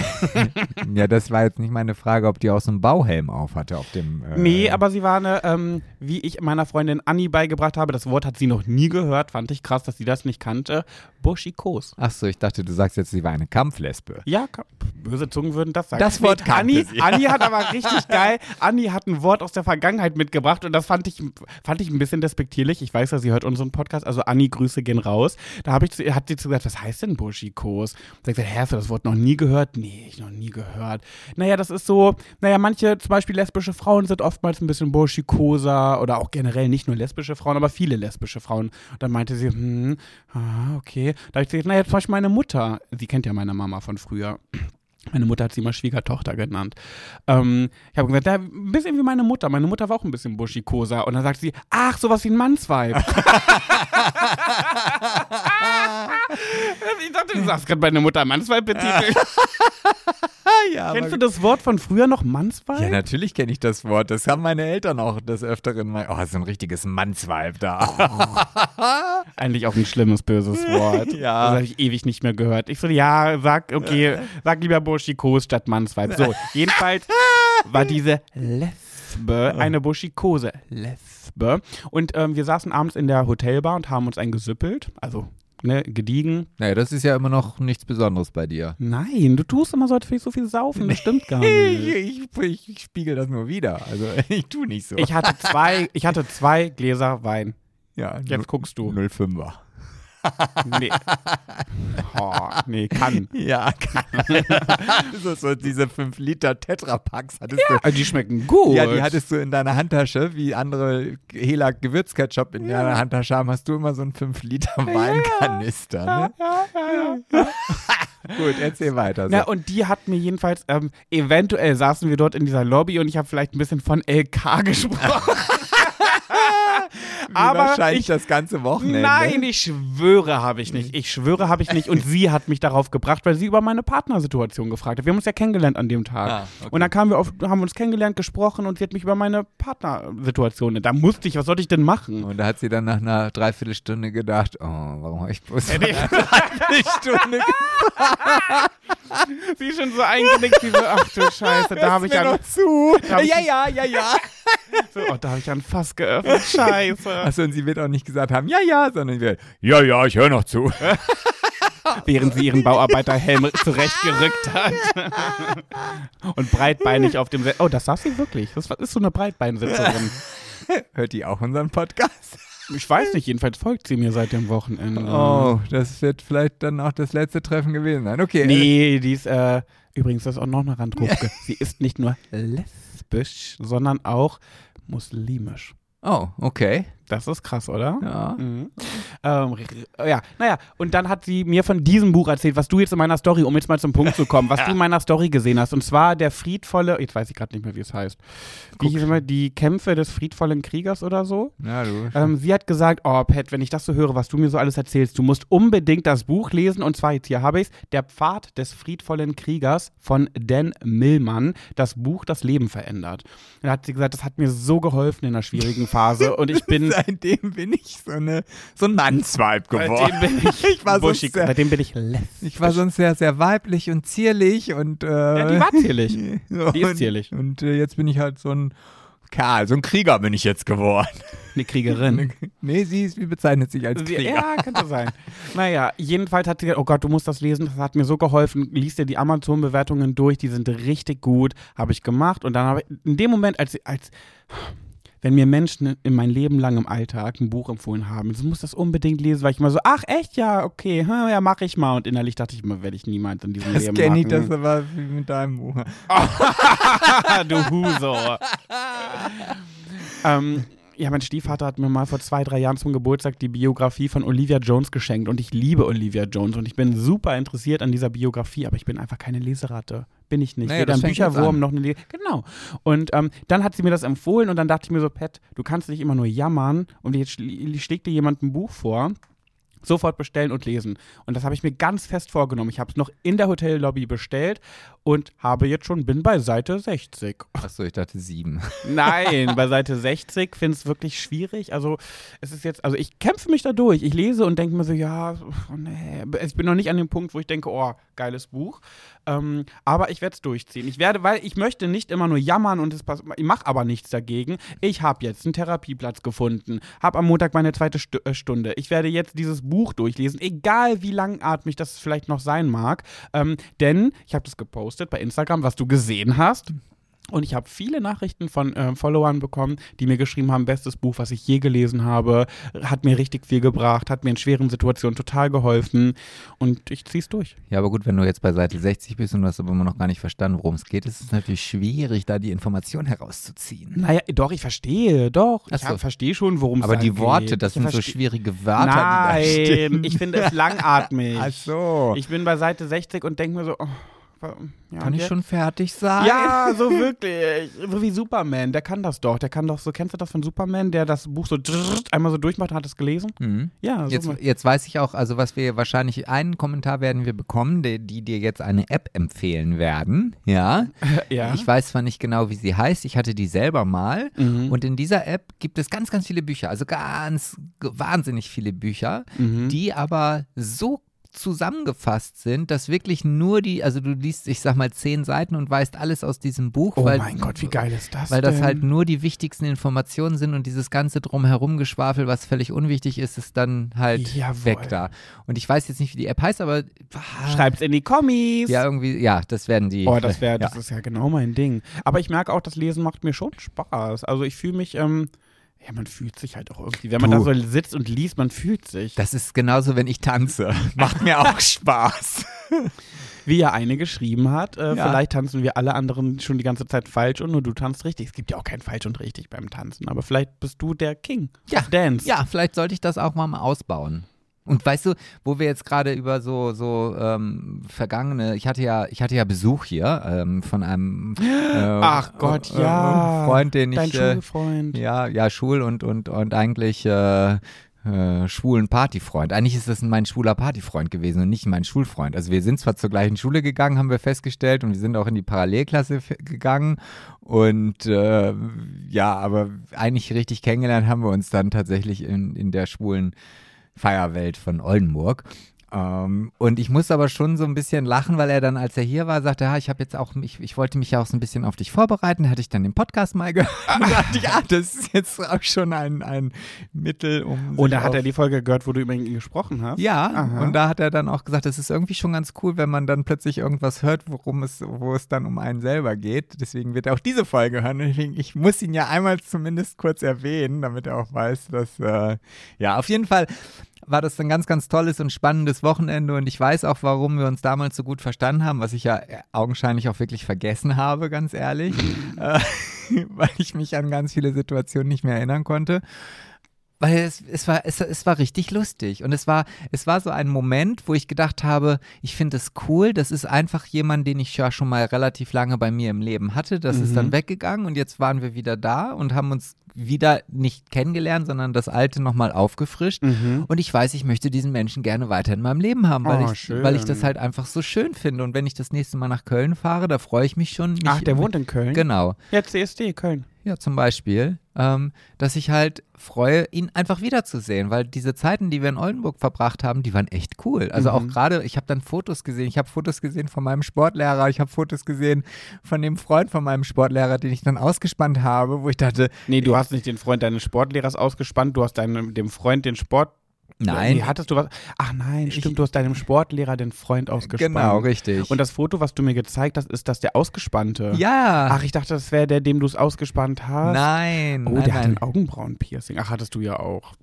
A: Ja, das war jetzt nicht meine Frage, ob die auch so einen Bauhelm auf hatte auf dem. Äh,
B: Nee, aber sie war eine, ähm, wie ich meiner Freundin Anni beigebracht habe, das Wort hat sie noch nie gehört, fand ich krass, dass sie das nicht kannte. Buschikos.
A: Ach so, ich dachte, du sagst jetzt, sie war eine Kampflesbe.
B: Ja, böse Zungen würden das sagen.
A: Das Wort
B: Nee, Anni,
A: sie.
B: Anni hat aber richtig geil, Anni hat ein Wort aus der Vergangenheit mitgebracht und das fand ich, fand ich ein bisschen despektierlich. Ich weiß ja, sie hört unseren Podcast, also Anni, Grüße gehen raus. Da hab ich zu, hat sie zu gesagt, was heißt denn Buschikos? Gesagt, hä, hast du das Wort noch nie gehört? Nee, ich noch nie gehört. Naja, das ist so, naja, manche, zum Beispiel lesbische Frauen sind oftmals ein bisschen burschikoser oder auch generell nicht nur lesbische Frauen, aber viele lesbische Frauen. Und dann meinte sie, hm, ah, okay. Da habe ich gesagt, naja, zum Beispiel meine Mutter, sie kennt ja meine Mama von früher. Meine Mutter hat sie immer Schwiegertochter genannt. Ähm, ich habe gesagt, ja, ein bisschen wie meine Mutter. Meine Mutter war auch ein bisschen buschikoser. Und dann sagt sie, ach, sowas wie ein Mannsweib. ich dachte, du sagst gerade meine Mutter Mannsweib betitelt.
A: ja,
B: Kennst du das Wort von früher noch, Mannsweib?
A: Ja, natürlich kenne ich das Wort. Das haben meine Eltern auch des Öfteren mal. Oh, so ein richtiges Mannsweib da.
B: Eigentlich auch ein schlimmes, böses Wort.
A: Ja.
B: Das habe ich ewig nicht mehr gehört. Ich so, ja, sag, okay, sag lieber Buschikos statt Mannsweib. So, jedenfalls war diese Lesbe eine Buschikose. Lesbe. Und ähm, wir saßen abends in der Hotelbar und haben uns ein gesüppelt. Also, ne, gediegen.
A: naja, das ist ja immer noch nichts Besonderes bei dir.
B: Nein, du tust immer so, als würde ich so viel saufen. Das stimmt gar
A: Ich,
B: nicht.
A: ich, ich spiegel das nur wieder. Also ich tue nicht so.
B: Ich hatte zwei, ich hatte zwei Gläser Wein.
A: ja,
B: Jetzt guckst du.
A: 05er.
B: Nee. Oh, nee, kann.
A: Ja, so, so diese 5 Liter Tetrapacks hattest du.
B: Also die schmecken gut.
A: Ja, die hattest du in deiner Handtasche, wie andere Hela Gewürzketchup in deiner Handtasche haben, hast du immer so einen 5 Liter Weinkanister. Ne? Gut, erzähl weiter. So.
B: Na, und die hat mir jedenfalls, ähm, eventuell saßen wir dort in dieser Lobby und ich habe vielleicht ein bisschen von LK gesprochen. Aber
A: wahrscheinlich
B: ich-
A: das ganze Wochenende.
B: Nein, ich schwöre, habe ich nicht. Ich schwöre, habe ich nicht. Und sie hat mich darauf gebracht, weil sie über meine Partnersituation gefragt hat. Wir haben uns ja kennengelernt an dem Tag.
A: Ah, okay.
B: Und dann kamen wir auf, haben uns kennengelernt, gesprochen und sie hat mich über meine Partnersituation. Da musste ich, was sollte ich denn machen?
A: Und da hat sie dann nach einer Dreiviertelstunde gedacht, oh, warum habe ich bloß eine Dreiviertelstunde
B: sie ist schon so eingenickt, sie so, ach du Scheiße, da habe ich an,
A: noch zu. Ja, ja, ja, ja.
B: so, oh, da habe ich an Fass geöffnet. Scheiße.
A: Achso, und sie wird auch nicht gesagt haben, ja, ja, sondern sie wird, ja, ja, ich höre noch zu.
B: während sie ihren Bauarbeiterhelm zurechtgerückt hat. Und breitbeinig auf dem. Se oh, das saß sie wirklich. Das ist so eine Breitbeinsitzerin.
A: Hört die auch unseren Podcast?
B: Ich weiß nicht, jedenfalls folgt sie mir seit dem Wochenende.
A: Oh, das wird vielleicht dann auch das letzte Treffen gewesen sein. Okay.
B: Nee, die ist, äh, übrigens, das ist auch noch eine Randgruppe. sie ist nicht nur lesbisch, sondern auch muslimisch.
A: Oh, okay.
B: Das ist krass, oder?
A: Ja.
B: Mhm. Ähm, ja, naja, und dann hat sie mir von diesem Buch erzählt, was du jetzt in meiner Story, um jetzt mal zum Punkt zu kommen, was du in meiner Story gesehen hast. Und zwar der friedvolle, jetzt weiß ich gerade nicht mehr, wie es heißt. Wie hieß immer die Kämpfe des friedvollen Kriegers oder so?
A: Ja, du.
B: Ähm, sie hat gesagt, oh Pat, wenn ich das so höre, was du mir so alles erzählst, du musst unbedingt das Buch lesen. Und zwar, jetzt hier habe ich es, Der Pfad des friedvollen Kriegers von Dan Millmann. Das Buch, das Leben verändert. Und da hat sie gesagt, das hat mir so geholfen in einer schwierigen Phase. Und ich bin
A: Seitdem bin ich so, eine, so ein Mannsweib geworden.
B: Seitdem bin ich,
A: Ich war so
B: buschig.
A: sehr-
B: Seitdem bin ich lesbisch.
A: Ich war sonst sehr, sehr weiblich und zierlich und. Äh,
B: Ja, die war zierlich. Die ist
A: und-
B: zierlich.
A: Und äh, jetzt bin ich halt so ein Kerl, so ein Krieger bin ich jetzt geworden.
B: Eine Kriegerin.
A: nee, sie ist, wie bezeichnet sich als
B: Sie-
A: Krieger.
B: Ja, könnte sein. naja, jedenfalls hat sie gesagt, oh Gott, du musst das lesen, das hat mir so geholfen. Lies dir die Amazon-Bewertungen durch, die sind richtig gut, habe ich gemacht. Und dann habe ich, in dem Moment, als, als wenn mir Menschen in mein Leben lang im Alltag ein Buch empfohlen haben, ich muss das unbedingt lesen, weil ich immer so, ach echt, ja, okay, hm, ja, mache ich mal. Und innerlich dachte ich immer, werde ich niemals in diesem
A: Das
B: Leben
A: kenne ich, das aber wie mit deinem Buch.
B: du Huso. ähm, ja, mein Stiefvater hat mir mal vor zwei, drei Jahren zum Geburtstag die Biografie von Olivia Jones geschenkt und ich liebe Olivia Jones und ich bin super interessiert an dieser Biografie, aber ich bin einfach keine Leseratte. Bin ich nicht.
A: Naja,
B: Weder
A: das
B: ein Bücherwurm noch eine Le Genau. Und ähm, dann hat sie mir das empfohlen und dann dachte ich mir so, Pat, du kannst nicht immer nur jammern und jetzt schl- schlägt dir jemand ein Buch vor Sofort bestellen und lesen. Und das habe ich mir ganz fest vorgenommen. Ich habe es noch in der Hotellobby bestellt und habe jetzt schon, bin bei Seite 60.
A: Achso, ich dachte sieben.
B: Nein, bei Seite 60 finde es wirklich schwierig. Also es ist jetzt, also ich kämpfe mich da durch. Ich lese und denke mir so, ja, oh nee. Ich bin noch nicht an dem Punkt, wo ich denke, oh, geiles Buch. Ähm, aber ich werde es durchziehen. Ich werde, weil ich möchte nicht immer nur jammern und es passt. Ich mache aber nichts dagegen. Ich habe jetzt einen Therapieplatz gefunden, habe am Montag meine zweite äh, Stunde. Ich werde jetzt dieses Buch durchlesen, egal wie langatmig das vielleicht noch sein mag. Ähm, denn ich habe das gepostet bei Instagram, was du gesehen hast. Und ich habe viele Nachrichten von äh, Followern bekommen, die mir geschrieben haben, bestes Buch, was ich je gelesen habe, hat mir richtig viel gebracht, hat mir in schweren Situationen total geholfen und ich ziehe es durch.
A: Ja, aber gut, wenn du jetzt bei Seite 60 bist und du hast aber immer noch gar nicht verstanden, worum es geht, ist es natürlich schwierig, da die Information herauszuziehen.
B: Naja, doch, ich verstehe, doch.
A: Ach
B: Ich
A: so.
B: verstehe schon, worum es
A: Aber die
B: geht.
A: Worte, das
B: Ich
A: sind so schwierige Wörter, die da
B: Nein,
A: stehen.
B: ich finde es langatmig.
A: Ach so.
B: Ich bin bei Seite 60 und denke mir so, oh, ja,
A: Kann
B: und
A: ich
B: jetzt?
A: schon fertig sein?
B: Ja, so wirklich. So wie Superman, der kann das doch. Der kann doch so, kennst du das von Superman, der das Buch so einmal so durchmacht, hat es gelesen?
A: Mhm.
B: Ja, so
A: Jetzt,
B: mal-
A: jetzt weiß ich auch, also was wir wahrscheinlich, einen Kommentar werden wir bekommen, die, die dir jetzt eine App empfehlen werden. Ja.
B: ja.
A: Ich weiß zwar nicht genau, wie sie heißt, ich hatte die selber mal.
B: Mhm.
A: Und in dieser App gibt es ganz, ganz viele Bücher, also ganz wahnsinnig viele Bücher,
B: Mhm.
A: die aber so zusammengefasst sind, dass wirklich nur die, also du liest, ich sag mal, zehn Seiten und weißt alles aus diesem Buch,
B: oh
A: weil,
B: mein Gott, wie geil ist das
A: weil das
B: denn?
A: halt nur die wichtigsten Informationen sind und dieses ganze drumherum Geschwafel, was völlig unwichtig ist, ist dann halt
B: Jawohl.
A: weg da. Und ich weiß jetzt nicht, wie die App heißt, aber ah,
B: Schreibt's in die Kommis.
A: ja irgendwie, ja, das werden die.
B: Oh, das wäre,
A: ja.
B: das ist ja genau mein Ding. Aber ich merke auch, das Lesen macht mir schon Spaß. Also ich fühle mich, ähm, ja, man fühlt sich halt auch irgendwie, wenn man
A: Du.
B: da so sitzt und liest, man fühlt sich.
A: Das ist genauso, wenn ich tanze. Macht mir auch Spaß.
B: Wie ja eine geschrieben hat, äh,
A: Ja.
B: vielleicht tanzen wir alle anderen schon die ganze Zeit falsch und nur du tanzt richtig. Es gibt ja auch kein falsch und richtig beim Tanzen, aber vielleicht bist du der King
A: Ja.
B: Dance.
A: Ja, vielleicht sollte ich das auch mal, mal ausbauen. Und weißt du, wo wir jetzt gerade über so so ähm, vergangene, ich hatte ja, ich hatte ja Besuch hier ähm, von einem äh,
B: Ach Gott,
A: äh,
B: ja.
A: Freund, den
B: Dein
A: ich äh,
B: Schulfreund.
A: ja ja schwul und und und eigentlich äh, äh, schwulen Partyfreund. Eigentlich ist das mein schwuler Partyfreund gewesen und nicht mein Schulfreund. Also wir sind zwar zur gleichen Schule gegangen, haben wir festgestellt, und wir sind auch in die Parallelklasse gegangen. Und äh, ja, aber eigentlich richtig kennengelernt haben wir uns dann tatsächlich in, in der schwulen Feierwelt von Oldenburg. Ähm, und ich muss aber schon so ein bisschen lachen, weil er dann, als er hier war, sagte, ja, ich habe jetzt auch, ich, ich wollte mich ja auch so ein bisschen auf dich vorbereiten, hatte ich dann den Podcast mal gehört und dachte, ja, das ist jetzt auch schon ein, ein Mittel, um
B: Und da hat er die Folge gehört, wo du über ihn gesprochen hast.
A: ja,
B: Aha.
A: und da hat er dann auch gesagt, es ist irgendwie schon ganz cool, wenn man dann plötzlich irgendwas hört, worum es, wo es dann um einen selber geht. Deswegen wird er auch diese Folge hören. Und ich, denke, ich muss ihn ja einmal zumindest kurz erwähnen, damit er auch weiß, dass, äh, ja, auf jeden Fall war das ein ganz, ganz tolles und spannendes Wochenende und ich weiß auch, warum wir uns damals so gut verstanden haben, was ich ja äh, augenscheinlich auch wirklich vergessen habe, ganz ehrlich, äh, weil ich mich an ganz viele Situationen nicht mehr erinnern konnte. Weil es, es, war, es, es war richtig lustig. Und es war, es war so ein Moment, wo ich gedacht habe, ich finde es cool. Das ist einfach jemand, den ich ja schon mal relativ lange bei mir im Leben hatte. Das ist dann weggegangen und jetzt waren wir wieder da und haben uns wieder nicht kennengelernt, sondern das Alte nochmal aufgefrischt.
B: Mhm.
A: Und ich weiß, ich möchte diesen Menschen gerne weiter in meinem Leben haben, weil,
B: Oh,
A: ich,
B: schön.
A: weil ich das halt einfach so schön finde. Und wenn ich das nächste Mal nach Köln fahre, da freue ich mich schon. Mich,
B: Ach, der wohnt in Köln?
A: Genau.
B: Ja, CSD, Köln.
A: Ja, zum Beispiel, ähm, dass ich halt freue, ihn einfach wiederzusehen, weil diese Zeiten, die wir in Oldenburg verbracht haben, die waren echt cool. Also auch
B: Mhm.
A: gerade, ich habe dann Fotos gesehen, ich habe Fotos gesehen von meinem Sportlehrer, ich habe Fotos gesehen von dem Freund von meinem Sportlehrer, den ich dann ausgespannt habe, wo ich dachte,
B: Nee, du hast nicht den Freund deines Sportlehrers ausgespannt, du hast deinem, dem Freund den Sport.
A: Nein,
B: Nee, hattest du was? Ach nein, stimmt, du hast deinem Sportlehrer den Freund ausgespannt.
A: genau, richtig.
B: Und das Foto, was du mir gezeigt hast, ist das der Ausgespannte.
A: ja,
B: Ach, ich dachte, das wäre der, dem du es ausgespannt hast.
A: nein,
B: Oh,
A: nein,
B: der hat
A: nein.
B: ein Augenbrauenpiercing. Ach, hattest du ja auch.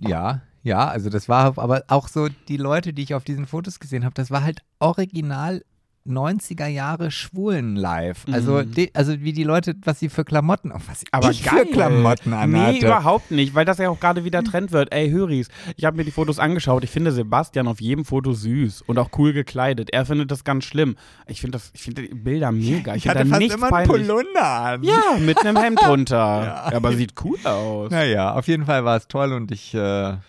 A: Ja, ja, also das war aber auch so die Leute, die ich auf diesen Fotos gesehen habe, das war halt original 90er Jahre Schwulen live. Also,
B: Mhm.
A: die, also wie die Leute, was sie für Klamotten, oh, was
B: Aber
A: ich
B: geil.
A: für Klamotten anhatte.
B: Nee, überhaupt nicht, weil das ja auch gerade wieder Trend wird. Ey, Höris, ich habe mir die Fotos angeschaut. Ich finde Sebastian auf jedem Foto süß und auch cool gekleidet. Er findet das ganz schlimm. Ich finde das, ich finde die Bilder mega. Ich,
A: Ich hatte fast immer einen. Polunder an.
B: Ja, mit einem Hemd drunter. ja. Aber sieht cool aus.
A: Naja, auf jeden Fall war es toll und ich, äh,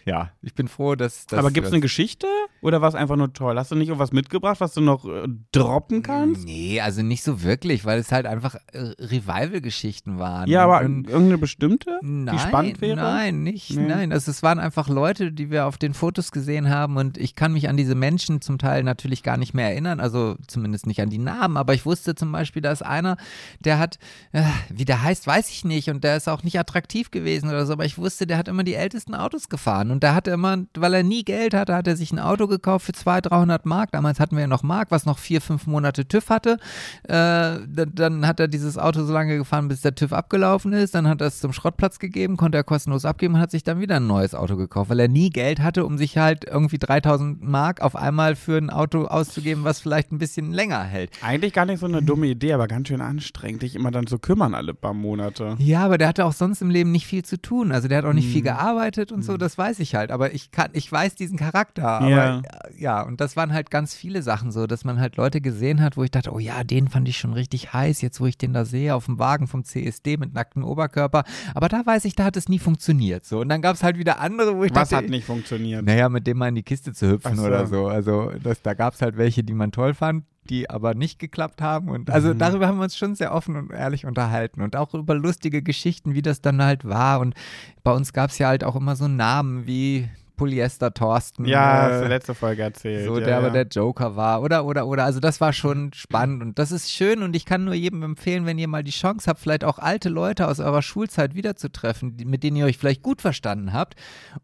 A: ja, ich bin froh, dass das.
B: Aber gibt es eine Geschichte oder war es einfach nur toll? Hast du nicht irgendwas mitgebracht, was du noch äh, droppen kannst?
A: Nee, also nicht so wirklich, weil es halt einfach äh, Revival-Geschichten waren.
B: Ja, aber
A: Und-
B: irgendeine bestimmte,
A: Nein,
B: die spannend wäre?
A: nein, nicht,
B: Nee.
A: nein. Also es waren einfach Leute, die wir auf den Fotos gesehen haben und ich kann mich an diese Menschen zum Teil natürlich gar nicht mehr erinnern, also zumindest nicht an die Namen, aber ich wusste zum Beispiel, da ist einer, der hat, äh, wie der heißt, weiß ich nicht und der ist auch nicht attraktiv gewesen oder so, aber ich wusste, der hat immer die ältesten Autos gefahren und der hatte immer, weil er nie Geld hatte, hat er sich ein Auto gekauft für 200, 300 Mark. Damals hatten wir ja noch Mark, was noch vier, fünf Monate TÜV hatte. Äh, dann, hat er dieses Auto so lange gefahren, bis der TÜV abgelaufen ist. Dann hat er es zum Schrottplatz gegeben, konnte er kostenlos abgeben und hat sich dann wieder ein neues Auto gekauft, weil er nie Geld hatte, um sich halt irgendwie 3000 Mark auf einmal für ein Auto auszugeben, was vielleicht ein bisschen länger hält.
B: Eigentlich gar nicht so eine dumme Idee, aber ganz schön anstrengend, dich immer dann zu kümmern alle paar Monate.
A: Ja, aber der hatte auch sonst im Leben nicht viel zu tun. Also der hat auch nicht
B: Mhm.
A: viel gearbeitet und so, das weiß ich halt. Aber ich kann, ich weiß diesen Charakter. Aber
B: Ja.
A: ja, und das waren halt ganz viele Sachen so, dass man halt Leute gesehen hat, wo ich dachte, oh ja, den fand ich schon richtig heiß, jetzt wo ich den da sehe auf dem Wagen vom CSD mit nacktem Oberkörper. Aber da weiß ich, da hat es nie funktioniert. So. Und dann gab es halt wieder andere, wo ich
B: Was
A: dachte,
B: hat nicht funktioniert?
A: naja, mit dem mal in die Kiste zu hüpfen
B: so.
A: oder so. Also das, da gab es halt welche, die man toll fand, die aber nicht geklappt haben. Und also
B: Mhm.
A: darüber haben wir uns schon sehr offen und ehrlich unterhalten. Und auch über lustige Geschichten, wie das dann halt war. Und bei uns gab es ja halt auch immer so Namen wie Polyester Thorsten.
B: Ja,
A: äh,
B: letzte Folge erzählt.
A: so,
B: ja,
A: der aber
B: ja.
A: der Joker war. Oder, oder, oder. Also das war schon spannend und das ist schön und ich kann nur jedem empfehlen, wenn ihr mal die Chance habt, vielleicht auch alte Leute aus eurer Schulzeit wiederzutreffen, mit denen ihr euch vielleicht gut verstanden habt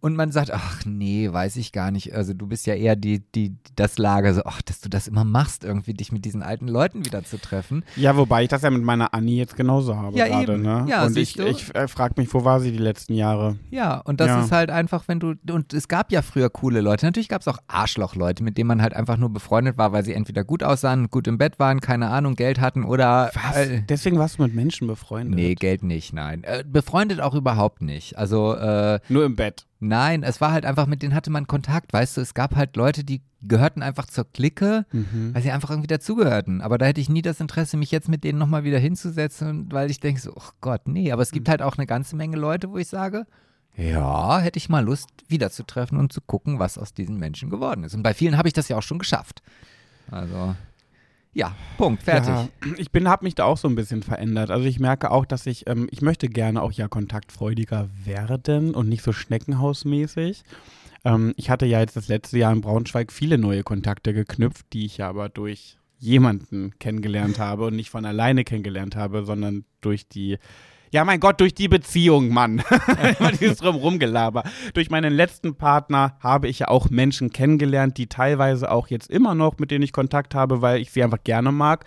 A: und man sagt, ach nee, weiß ich gar nicht. Also du bist ja eher die, die, das Lager, so, ach, dass du das immer machst, irgendwie dich mit diesen alten Leuten wieder zu treffen.
B: Ja, wobei ich das ja mit meiner Anni jetzt genauso habe
A: Ja,
B: gerade,
A: eben.
B: ne?
A: Ja,
B: Und ich, ich äh, frage mich, wo war sie die letzten Jahre?
A: Ja, und das
B: Ja.
A: ist halt einfach, wenn du, und es gab ja früher coole Leute. Natürlich gab es auch Arschlochleute, mit denen man halt einfach nur befreundet war, weil sie entweder gut aussahen, gut im Bett waren, keine Ahnung, Geld hatten oder. Äh,
B: Deswegen warst du mit Menschen befreundet?
A: nee, Geld nicht, nein. Äh, befreundet auch überhaupt nicht. Also, äh,
B: Nur im Bett.
A: nein, es war halt einfach, mit denen hatte man Kontakt, weißt du, es gab halt Leute, die gehörten einfach zur Clique,
B: Mhm.
A: weil sie einfach irgendwie dazugehörten. Aber da hätte ich nie das Interesse, mich jetzt mit denen nochmal wieder hinzusetzen, weil ich denke so, oh Gott, nee. Aber es gibt halt auch eine ganze Menge Leute, wo ich sage, ja, hätte ich mal Lust, wiederzutreffen und zu gucken, was aus diesen Menschen geworden ist. Und bei vielen habe ich das ja auch schon geschafft. Also, ja, Punkt, fertig.
B: Ja, ich bin, habe mich da auch so ein bisschen verändert. Also ich merke auch, dass ich, ähm, ich möchte gerne auch ja kontaktfreudiger werden und nicht so schneckenhausmäßig. Ähm, ich hatte ja jetzt das letzte Jahr in Braunschweig viele neue Kontakte geknüpft, die ich ja aber durch jemanden kennengelernt habe und nicht von alleine kennengelernt habe, sondern durch die ja, mein Gott, durch die Beziehung, Mann. Immer dieses Drumrumgelaber. Durch meinen letzten Partner habe ich ja auch Menschen kennengelernt, die teilweise auch jetzt immer noch, mit denen ich Kontakt habe, weil ich sie einfach gerne mag.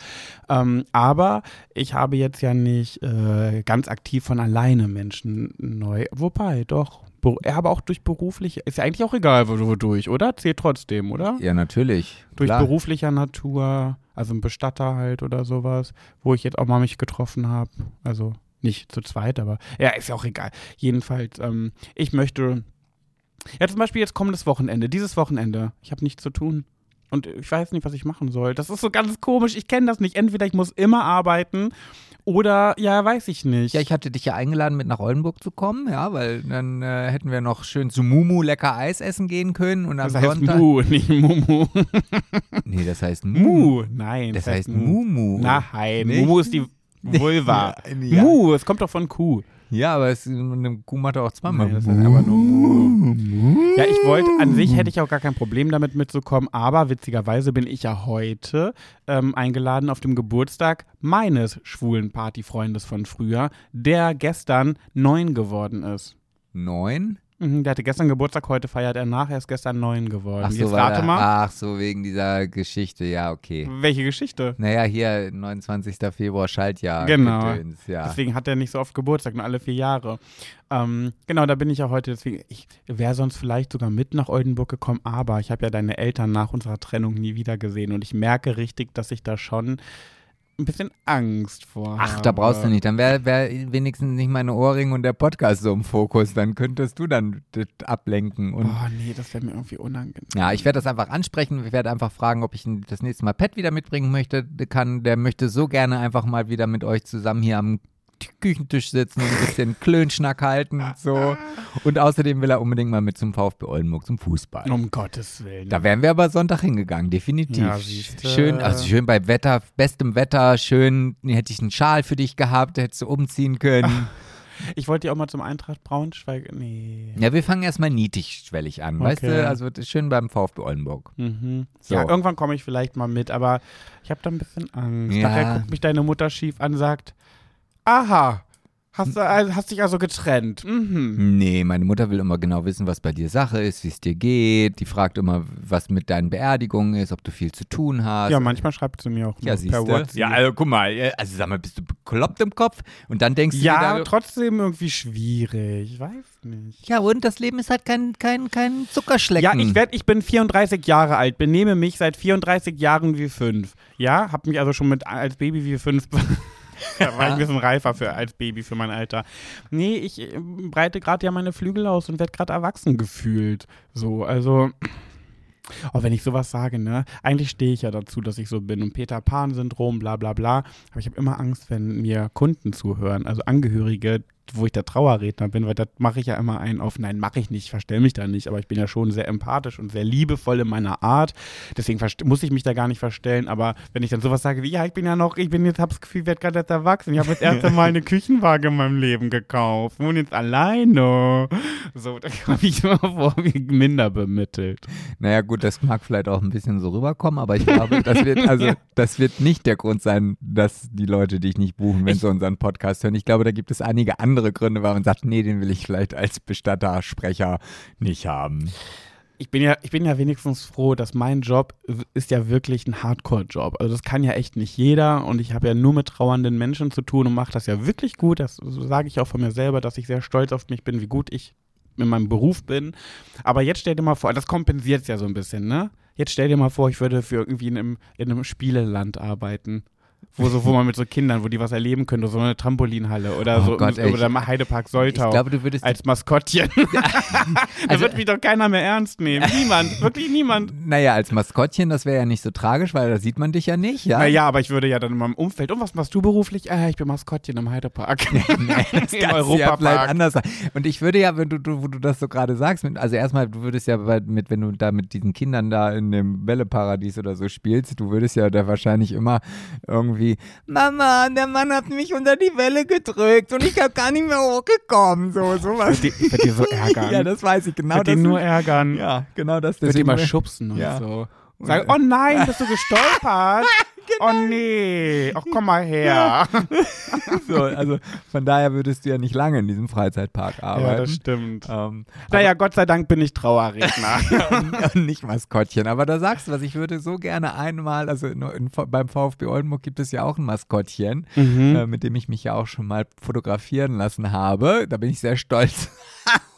B: Ähm, aber ich habe jetzt ja nicht äh, ganz aktiv von alleine Menschen neu. Wobei, doch. Ja, aber auch durch beruflich, ist ja eigentlich auch egal, wo- wodurch, oder? Zählt trotzdem, oder?
A: Ja, natürlich.
B: Durch
A: Klar.
B: beruflicher Natur, also ein Bestatter halt oder sowas, wo ich jetzt auch mal mich getroffen habe. Also nicht zu zweit, aber ja, ist ja auch egal. Jedenfalls, ähm, ich möchte, ja zum Beispiel jetzt kommendes Wochenende, dieses Wochenende, ich habe nichts zu tun. Und ich weiß nicht, was ich machen soll. Das ist so ganz komisch. Ich kenne das nicht. Entweder ich muss immer arbeiten oder, ja, weiß ich nicht.
A: Ja, ich hatte dich ja eingeladen, mit nach Oldenburg zu kommen, ja, weil dann äh, hätten wir noch schön zu Mumu lecker Eis essen gehen können und am
B: das heißt
A: Sonntag.
B: Mu, nicht Mumu.
A: Nee, das heißt Mu.
B: Mu. Nein.
A: Das heißt Mumu.
B: Nein,
A: Nicht?
B: Mumu ist die Vulva.
A: Ja,
B: Mu, es kommt doch von Kuh.
A: ja aber es, eine Kuh macht auch zweimal.
B: Das heißt einfach nur Mu. Ja, ich wollte, an sich hätte ich auch gar kein Problem damit mitzukommen, aber witzigerweise bin ich ja heute ähm, eingeladen auf dem Geburtstag meines schwulen Partyfreundes von früher, der gestern neun geworden ist.
A: Neun?
B: Mhm, der hatte gestern Geburtstag, heute feiert er nach, er ist gestern neun geworden.
A: Ach so,
B: Jetzt
A: er-
B: mal,
A: ach so, wegen dieser Geschichte, ja, okay.
B: welche Geschichte?
A: Naja, hier 29. Februar Schaltjahr.
B: Genau.
A: Gedöns, ja.
B: Deswegen hat er nicht so oft Geburtstag, nur alle vier Jahre. Ähm, genau, da bin ich ja heute. Deswegen, ich wäre sonst vielleicht sogar mit nach Oldenburg gekommen, aber ich habe ja deine Eltern nach unserer Trennung nie wieder gesehen und ich merke richtig, dass ich da schon ein bisschen Angst vor
A: Ach,
B: habe.
A: da brauchst du nicht. Dann wäre wär wenigstens nicht meine Ohrringe und der Podcast so im Fokus. Dann könntest du dann ablenken. Und
B: Oh nee, das wäre mir irgendwie unangenehm.
A: ja, ich werde das einfach ansprechen. Ich werde einfach fragen, ob ich das nächste Mal Pet wieder mitbringen möchte. Kann, der möchte so gerne einfach mal wieder mit euch zusammen hier am Küchentisch sitzen und ein bisschen Klönschnack halten. So. Und außerdem will er unbedingt mal mit zum VfB Oldenburg zum Fußball.
B: Um Gottes Willen.
A: Da wären wir aber Sonntag hingegangen, definitiv.
B: Ja,
A: schön, also schön bei Wetter, bestem Wetter, schön, hätte ich einen Schal für dich gehabt, hättest du umziehen können.
B: ich wollte ja auch mal zum Eintracht Braunschweig. Nee.
A: Ja, wir fangen erstmal niedrigschwellig an, weißt
B: Okay.
A: du? Also das ist schön beim VfB Oldenburg.
B: Mhm.
A: So.
B: Ja, irgendwann komme ich vielleicht mal mit, aber ich habe da ein bisschen Angst.
A: Ja.
B: Nachher guckt mich deine Mutter schief an und sagt, aha, hast, du, also- hast dich also getrennt. Mhm.
A: Nee, meine Mutter will immer genau wissen, was bei dir Sache ist, wie es dir geht. Die fragt immer, was mit deinen Beerdigungen ist, ob du viel zu tun hast.
B: Ja, manchmal schreibt sie mir auch
A: Ja,
B: per
A: du?
B: WhatsApp.
A: Ja, also guck mal, äh, also sag mal, bist du bekloppt im Kopf? Und dann denkst du
B: Ja,
A: wieder,
B: trotzdem irgendwie schwierig. Ich weiß nicht.
A: ja und das Leben ist halt kein, kein, kein Zuckerschlecken.
B: Ja, ich, werd, ich bin 34 Jahre alt, benehme mich seit 34 Jahren wie fünf. Ja, hab mich also schon mit als Baby wie fünf. da war ich ein bisschen reifer für, als Baby für mein Alter. Nee, ich äh, breite gerade ja meine Flügel aus und werde gerade erwachsen gefühlt. So, also. Auch wenn ich sowas sage, ne? Eigentlich stehe ich ja dazu, dass ich so bin. Und Peter Pan-Syndrom, bla bla bla. Aber ich habe immer Angst, wenn mir Kunden zuhören, also Angehörige, wo ich der Trauerredner bin, weil das mache ich ja immer einen auf, nein, mache ich nicht, ich verstell mich da nicht, aber ich bin ja schon sehr empathisch und sehr liebevoll in meiner Art. Deswegen muss ich mich da gar nicht verstellen. Aber wenn ich dann sowas sage wie, ja, ich bin ja noch, ich bin jetzt, hab's Gefühl, ich werde gerade erst erwachsen. Ich habe das erste Mal eine Küchenwaage in meinem Leben gekauft. Wohne jetzt alleine. So, da komme ich immer vor wie minder bemittelt.
A: Naja, gut, das mag vielleicht auch ein bisschen so rüberkommen, aber ich glaube, das wird, also, das wird nicht der Grund sein, dass die Leute dich nicht buchen, wenn sie unseren Podcast hören. Ich glaube, da gibt es einige andere Gründe, warum man sagt, nee, den will ich vielleicht als Bestattersprecher nicht haben.
B: ich bin ja, ich bin ja wenigstens froh, dass mein Job ist ja wirklich ein Hardcore-Job. Also das kann ja echt nicht jeder und ich habe ja nur mit trauernden Menschen zu tun und mache das ja wirklich gut. Das sage ich auch von mir selber, dass ich sehr stolz auf mich bin, wie gut ich in meinem Beruf bin. Aber jetzt stell dir mal vor, das kompensiert es ja so ein bisschen, ne? Jetzt stell dir mal vor, ich würde für irgendwie in einem, in einem Spieleland arbeiten. Wo, so, wo man mit so Kindern, wo die was erleben könnte, so eine Trampolinhalle oder
A: Oh
B: so
A: Gott, ey,
B: oder im Heidepark Soltau
A: Ich glaube, du würdest
B: als Maskottchen. da
A: Also-
B: wird mich doch keiner mehr ernst nehmen. Niemand, wirklich niemand.
A: Naja, als Maskottchen, das wäre ja nicht so tragisch, weil da sieht man dich ja nicht, ja?
B: Naja, aber ich würde ja dann in meinem Umfeld, und was machst du beruflich? Äh, ich bin Maskottchen im Heidepark.
A: Nee, das
B: Im
A: du ja
B: Europapark.
A: anders. Und ich würde ja, wenn du, du, wo du das so gerade sagst, mit, also erstmal, du würdest ja mit, wenn du da mit diesen Kindern da in dem Bälleparadies oder so spielst, du würdest ja da wahrscheinlich immer irgendwie, Mama, der Mann hat mich unter die Welle gedrückt und ich habe gar nicht mehr hochgekommen, so, sowas.
B: Ich würde die so ärgern.
A: Ja, das weiß ich genau. das
B: die nur ärgern.
A: ja, genau das. Deswegen-
B: mal schubsen und
A: Ja.
B: so. Sagen, oh nein, bist du gestolpert? Oh nee, ach komm mal her.
A: so, also von daher würdest du ja nicht lange in diesem Freizeitpark arbeiten.
B: Ja, das stimmt.
A: Ähm,
B: Naja, Gott sei Dank bin ich Trauerredner.
A: und, und nicht Maskottchen. Aber da sagst du was, ich würde so gerne einmal, also in, in, beim VfB Oldenburg gibt es ja auch ein Maskottchen,
B: Mhm.
A: äh, mit dem ich mich ja auch schon mal fotografieren lassen habe. Da bin ich sehr stolz.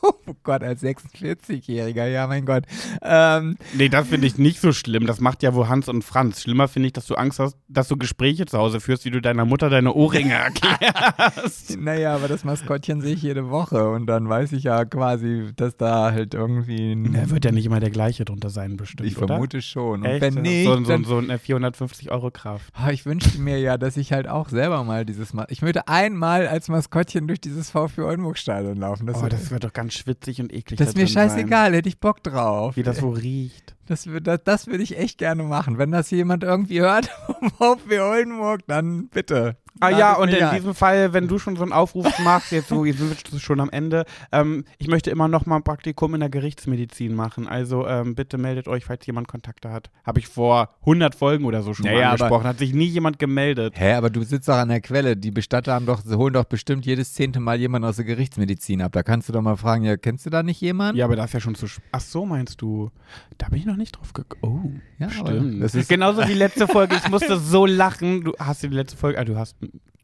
A: oh Gott, als 46-Jähriger, ja mein Gott. Ähm,
B: Nee, das finde ich nicht so schlimm. Das macht ja wohl Hans und Franz. Schlimmer finde ich, dass du Angst hast, dass du Gespräche zu Hause führst, wie du deiner Mutter deine Ohrringe erklärst.
A: naja, aber das Maskottchen sehe ich jede Woche und dann weiß ich ja quasi, dass da halt irgendwie ein,
B: Er wird ja nicht immer der gleiche drunter sein, bestimmt,
A: ich
B: oder?
A: vermute schon. Und
B: Echt?
A: wenn nicht,
B: so, so, so eine 450 Euro Kraft.
A: Ah, Ich wünschte mir ja, dass ich halt auch selber mal dieses Mal. Ich würde einmal als Maskottchen durch dieses VfB Oldenburg-Stadion laufen. Das,
B: oh, das wird doch ganz schwitzig und eklig.
A: das
B: da
A: ist mir
B: drin sein.
A: scheißegal, hätte ich Bock drauf.
B: Wie das so riecht.
A: Das, das, das würde ich echt gerne machen. Wenn das jemand irgendwie hört vom VfB Oldenburg, dann bitte.
B: Ah ja, und in diesem Fall, wenn du schon so einen Aufruf machst, jetzt so, jetzt sind wir schon am Ende, ähm, ich möchte immer noch mal ein Praktikum in der Gerichtsmedizin machen. Also ähm, bitte meldet euch, falls jemand Kontakte hat. Habe ich vor 100 Folgen oder so schon
A: Ja,
B: mal
A: ja, aber-
B: angesprochen. Hat sich nie jemand gemeldet.
A: Hä, aber du sitzt doch an der Quelle. Die Bestatter haben doch, sie holen doch bestimmt jedes zehnte Mal jemanden aus der Gerichtsmedizin ab. Da kannst du doch mal fragen, ja, kennst du da nicht jemanden?
B: Ja, aber das ist ja schon zu. Ach so, meinst du? Da bin ich noch nicht drauf gekommen. Oh,
A: Ja,
B: stimmt.
A: das ist-
B: Genauso wie letzte Folge. Ich musste so lachen. Du hast die letzte Folge. Ah, du hast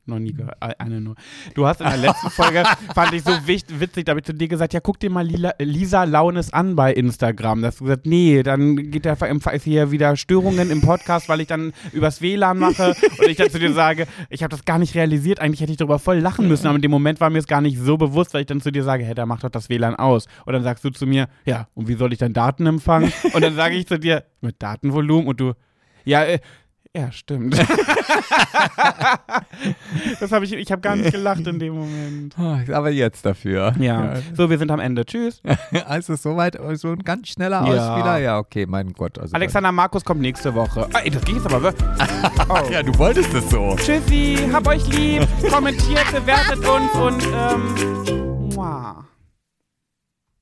B: noch nie gehört. Eine nur. Du hast in der letzten Folge, fand ich so witzig, da habe ich zu dir gesagt: Ja, guck dir mal Lila, Lisa Launes an bei Instagram. Da hast du gesagt: Nee, dann geht der ist hier wieder Störungen im Podcast, weil ich dann übers WLAN mache. Und ich dann zu dir sage: Ich habe das gar nicht realisiert. Eigentlich hätte ich darüber voll lachen müssen. Aber in dem Moment war mir es gar nicht so bewusst, weil ich dann zu dir sage: Hey, der macht doch das WLAN aus. Und dann sagst du zu mir: Ja, und wie soll ich dann Daten empfangen? Und dann sage ich zu dir: Mit Datenvolumen. Und du: Ja, äh, ja, stimmt. das habe ich, ich habe gar nicht gelacht in dem Moment.
A: Oh, aber jetzt dafür.
B: Ja. So, wir sind am Ende. Tschüss.
A: Also soweit, so ein ganz schneller
B: Ja.
A: Ausspieler? Ja, okay, mein Gott. Also
B: Alexander Markus kommt nächste Woche. Ah, ey, das geht jetzt aber wirklich. Oh.
A: Ja, du wolltest es so.
B: Tschüssi, hab euch lieb, kommentiert, bewertet uns und ähm,